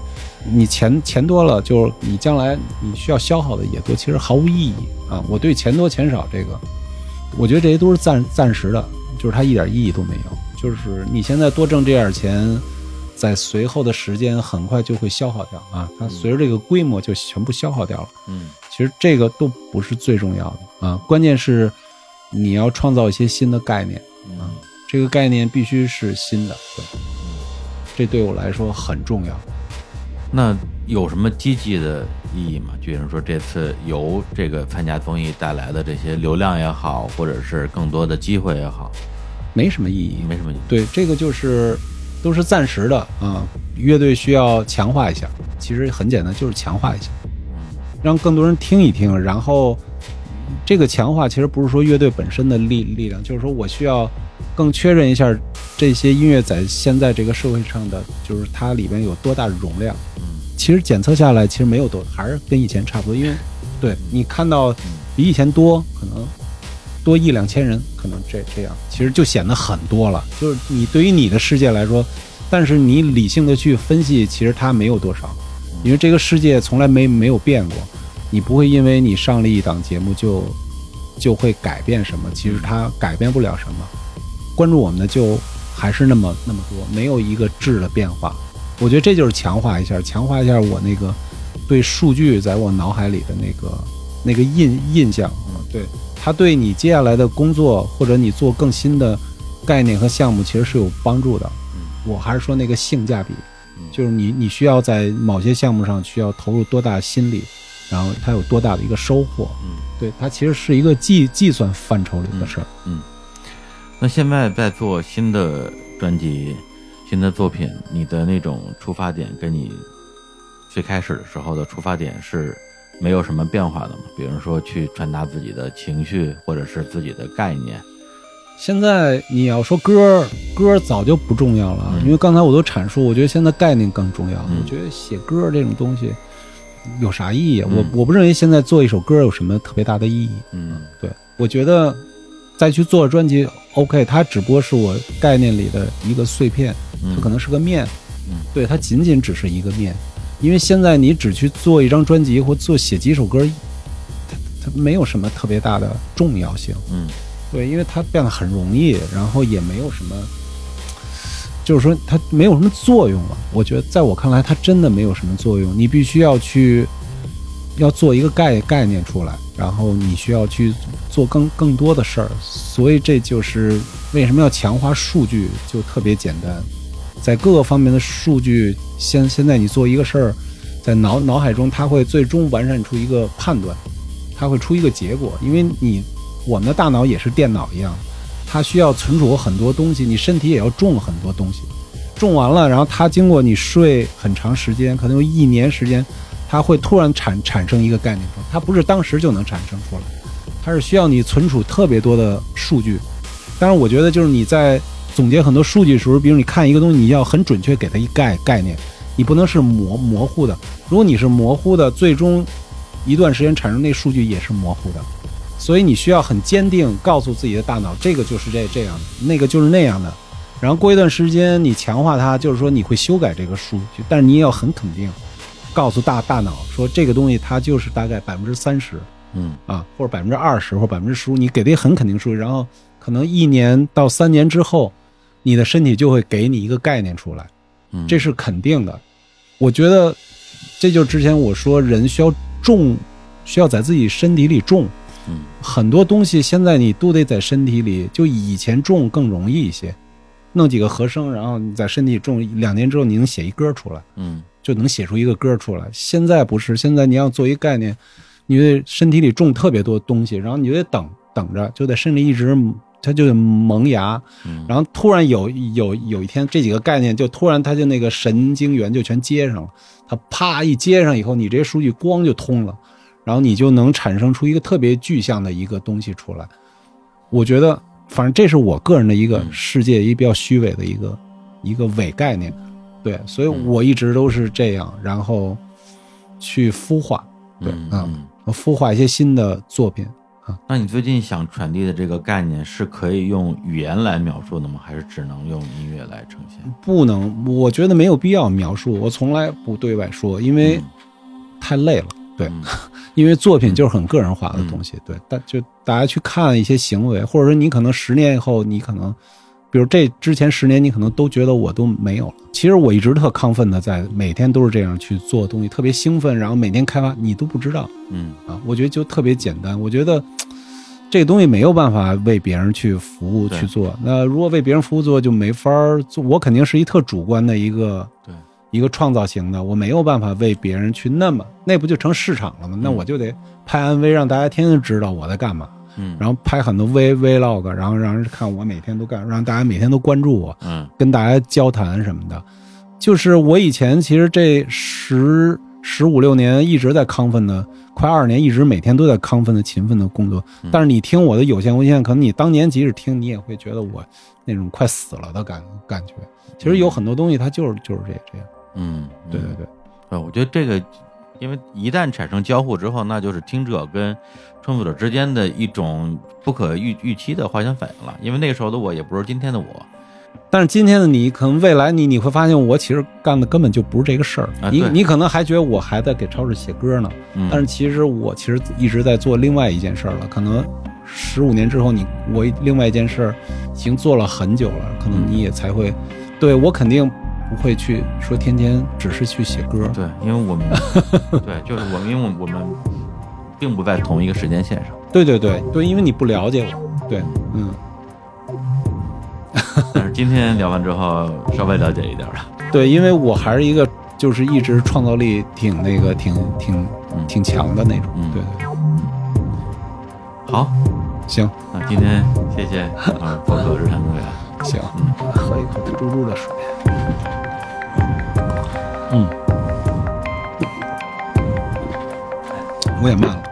你钱钱多了，就是你将来你需要消耗的也多，其实毫无意义啊。我对钱多钱少这个，我觉得这些都是暂暂时的，就是它一点意义都没有。就是你现在多挣这点钱，在随后的时间很快就会消耗掉啊，它随着这个规模就全部消耗掉了。嗯其实这个都不是最重要的啊，关键是你要创造一些新的概念，啊这个概念必须是新的，对，这对我来说很重要。那有什么积极的意义吗？就比如说这次由这个参加综艺带来的这些流量也好，或者是更多的机会也好，没什么意义。没什么意义。对，这个就是都是暂时的啊。乐队需要强化一下，其实很简单，就是强化一下，让更多人听一听。然后这个强化其实不是说乐队本身的力力量，就是说我需要更确认一下这些音乐在现在这个社会上的，就是它里边有多大容量。嗯其实检测下来其实没有多，还是跟以前差不多。因为对你看到比以前多，可能多一两千人，可能这这样，其实就显得很多了。就是你对于你的世界来说，但是你理性的去分析，其实它没有多少，因为这个世界从来没没有变过。你不会因为你上了一档节目就就会改变什么，其实它改变不了什么。关注我们的就还是那么那么多，没有一个质的变化。我觉得这就是强化一下，强化一下我那个对数据在我脑海里的那个那个印印象。嗯对，它对你接下来的工作或者你做更新的概念和项目其实是有帮助的。我还是说那个性价比，就是你你需要在某些项目上需要投入多大心力，然后它有多大的一个收获。嗯，对，它其实是一个计计算范畴里的事儿。嗯那现在在做新的专辑、新的作品，你的那种出发点跟你最开始的时候的出发点是没有什么变化的吗？比如说去传达自己的情绪，或者是自己的概念。现在你要说歌儿，歌儿早就不重要了，嗯因为刚才我都阐述，我觉得现在概念更重要。嗯我觉得写歌儿这种东西有啥意义我我不认为现在做一首歌有什么特别大的意义。嗯对我觉得再去做专辑，OK，它只不过是我概念里的一个碎片，嗯，它可能是个面，嗯对，它仅仅只是一个面。因为现在你只去做一张专辑或做写几首歌，它它没有什么特别大的重要性。嗯对，因为它变得很容易，然后也没有什么，就是说它没有什么作用了。我觉得在我看来，它真的没有什么作用。你必须要去要做一个概概念出来，然后你需要去做更更多的事儿。所以这就是为什么要强化数据，就特别简单，在各个方面的数据，现现在你做一个事儿，在脑脑海中，它会最终完善出一个判断，它会出一个结果，因为你。我们的大脑也是电脑一样，它需要存储很多东西，你身体也要种很多东西，种完了，然后它经过你睡很长时间，可能有一年时间，它会突然产产生一个概念出来，它不是当时就能产生出来，它是需要你存储特别多的数据。当然，我觉得就是你在总结很多数据的时候，比如你看一个东西，你要很准确给它一概概念，你不能是模模糊的。如果你是模糊的，最终一段时间产生那数据也是模糊的。所以你需要很坚定告诉自己的大脑，这个就是这这样的，那个就是那样的。然后过一段时间你强化它，就是说你会修改这个数据，但是你也要很肯定，告诉大大脑说这个东西它就是大概百分之三十嗯啊，或者百分之二十或者百分之十五，你给的很肯定数据，然后可能一年到三年之后，你的身体就会给你一个概念出来。嗯，这是肯定的。我觉得这就是之前我说人需要种，需要在自己身体里种嗯很多东西，现在你都得在身体里，就以前种更容易一些，弄几个和声，然后你在身体里种，两年之后你能写一歌出来，嗯就能写出一个歌出来。现在不是，现在你要做一个概念，你得身体里种特别多东西，然后你就得等等着，就在身体里一直它就是萌芽，嗯，然后突然有有有一天，这几个概念就突然它就那个神经元就全接上了，它啪一接上以后，你这些数据光就通了，然后你就能产生出一个特别具象的一个东西出来。我觉得，反正这是我个人的一个嗯世界一个比较虚伪的一个一个伪概念，对，所以嗯我一直都是这样，然后去孵化，对啊。孵化一些新的作品。那你最近想传递的这个概念是可以用语言来描述的吗？还是只能用音乐来呈现？不能，我觉得没有必要描述，我从来不对外说，因为太累了。对，嗯 <laughs> 因为作品就是很个人化的东西。对，但就大家去看一些行为，或者说你可能十年以后，你可能，比如这之前十年，你可能都觉得我都没有了。其实我一直特亢奋的在每天都是这样去做东西，特别兴奋，然后每天开发，你都不知道嗯啊。我觉得就特别简单，我觉得。这个东西没有办法为别人去服务去做，那如果为别人服务做就没法做。我肯定是一特主观的一个对一个创造型的，我没有办法为别人去那么，那不就成市场了吗？那我就得拍 MV，让大家天天知道我在干嘛，嗯，然后拍很多 V Vlog，然后让人看我每天都干，让大家每天都关注我，嗯跟大家交谈什么的。就是我以前其实这十十五六年一直在亢奋的，快二十年一直每天都在亢奋的勤奋的工作。但是你听我的有限无限，可能你当年即使听，你也会觉得我那种快死了的感感觉。其实有很多东西它就是就是这这样。嗯，对对对，呃，我觉得这个，因为一旦产生交互之后，那就是听者跟创作者之间的一种不可预预期的化学反应了。因为那个时候的我也不是今天的我，但是今天的你，可能未来你你会发现，我其实干的根本就不是这个事儿。你你可能还觉得我还在给超市写歌呢，嗯，但是其实我其实一直在做另外一件事儿了。可能十五年之后你，我另外一件事儿已经做了很久了，可能你也才会，对我肯定不会去说天天只是去写歌。对，因为我们 <laughs> 对，就是我们，因为我们并不在同一个时间线上。对对对对，因为你不了解我。对，嗯，<laughs> 但是今天聊完之后，稍微了解一点了。对，因为我还是一个就是一直创造力挺那个挺挺嗯挺强的那种。嗯对对，好，行那今天谢谢啊，<laughs> 博客日坛公园。行，喝一口猪猪的水。嗯，我也慢了。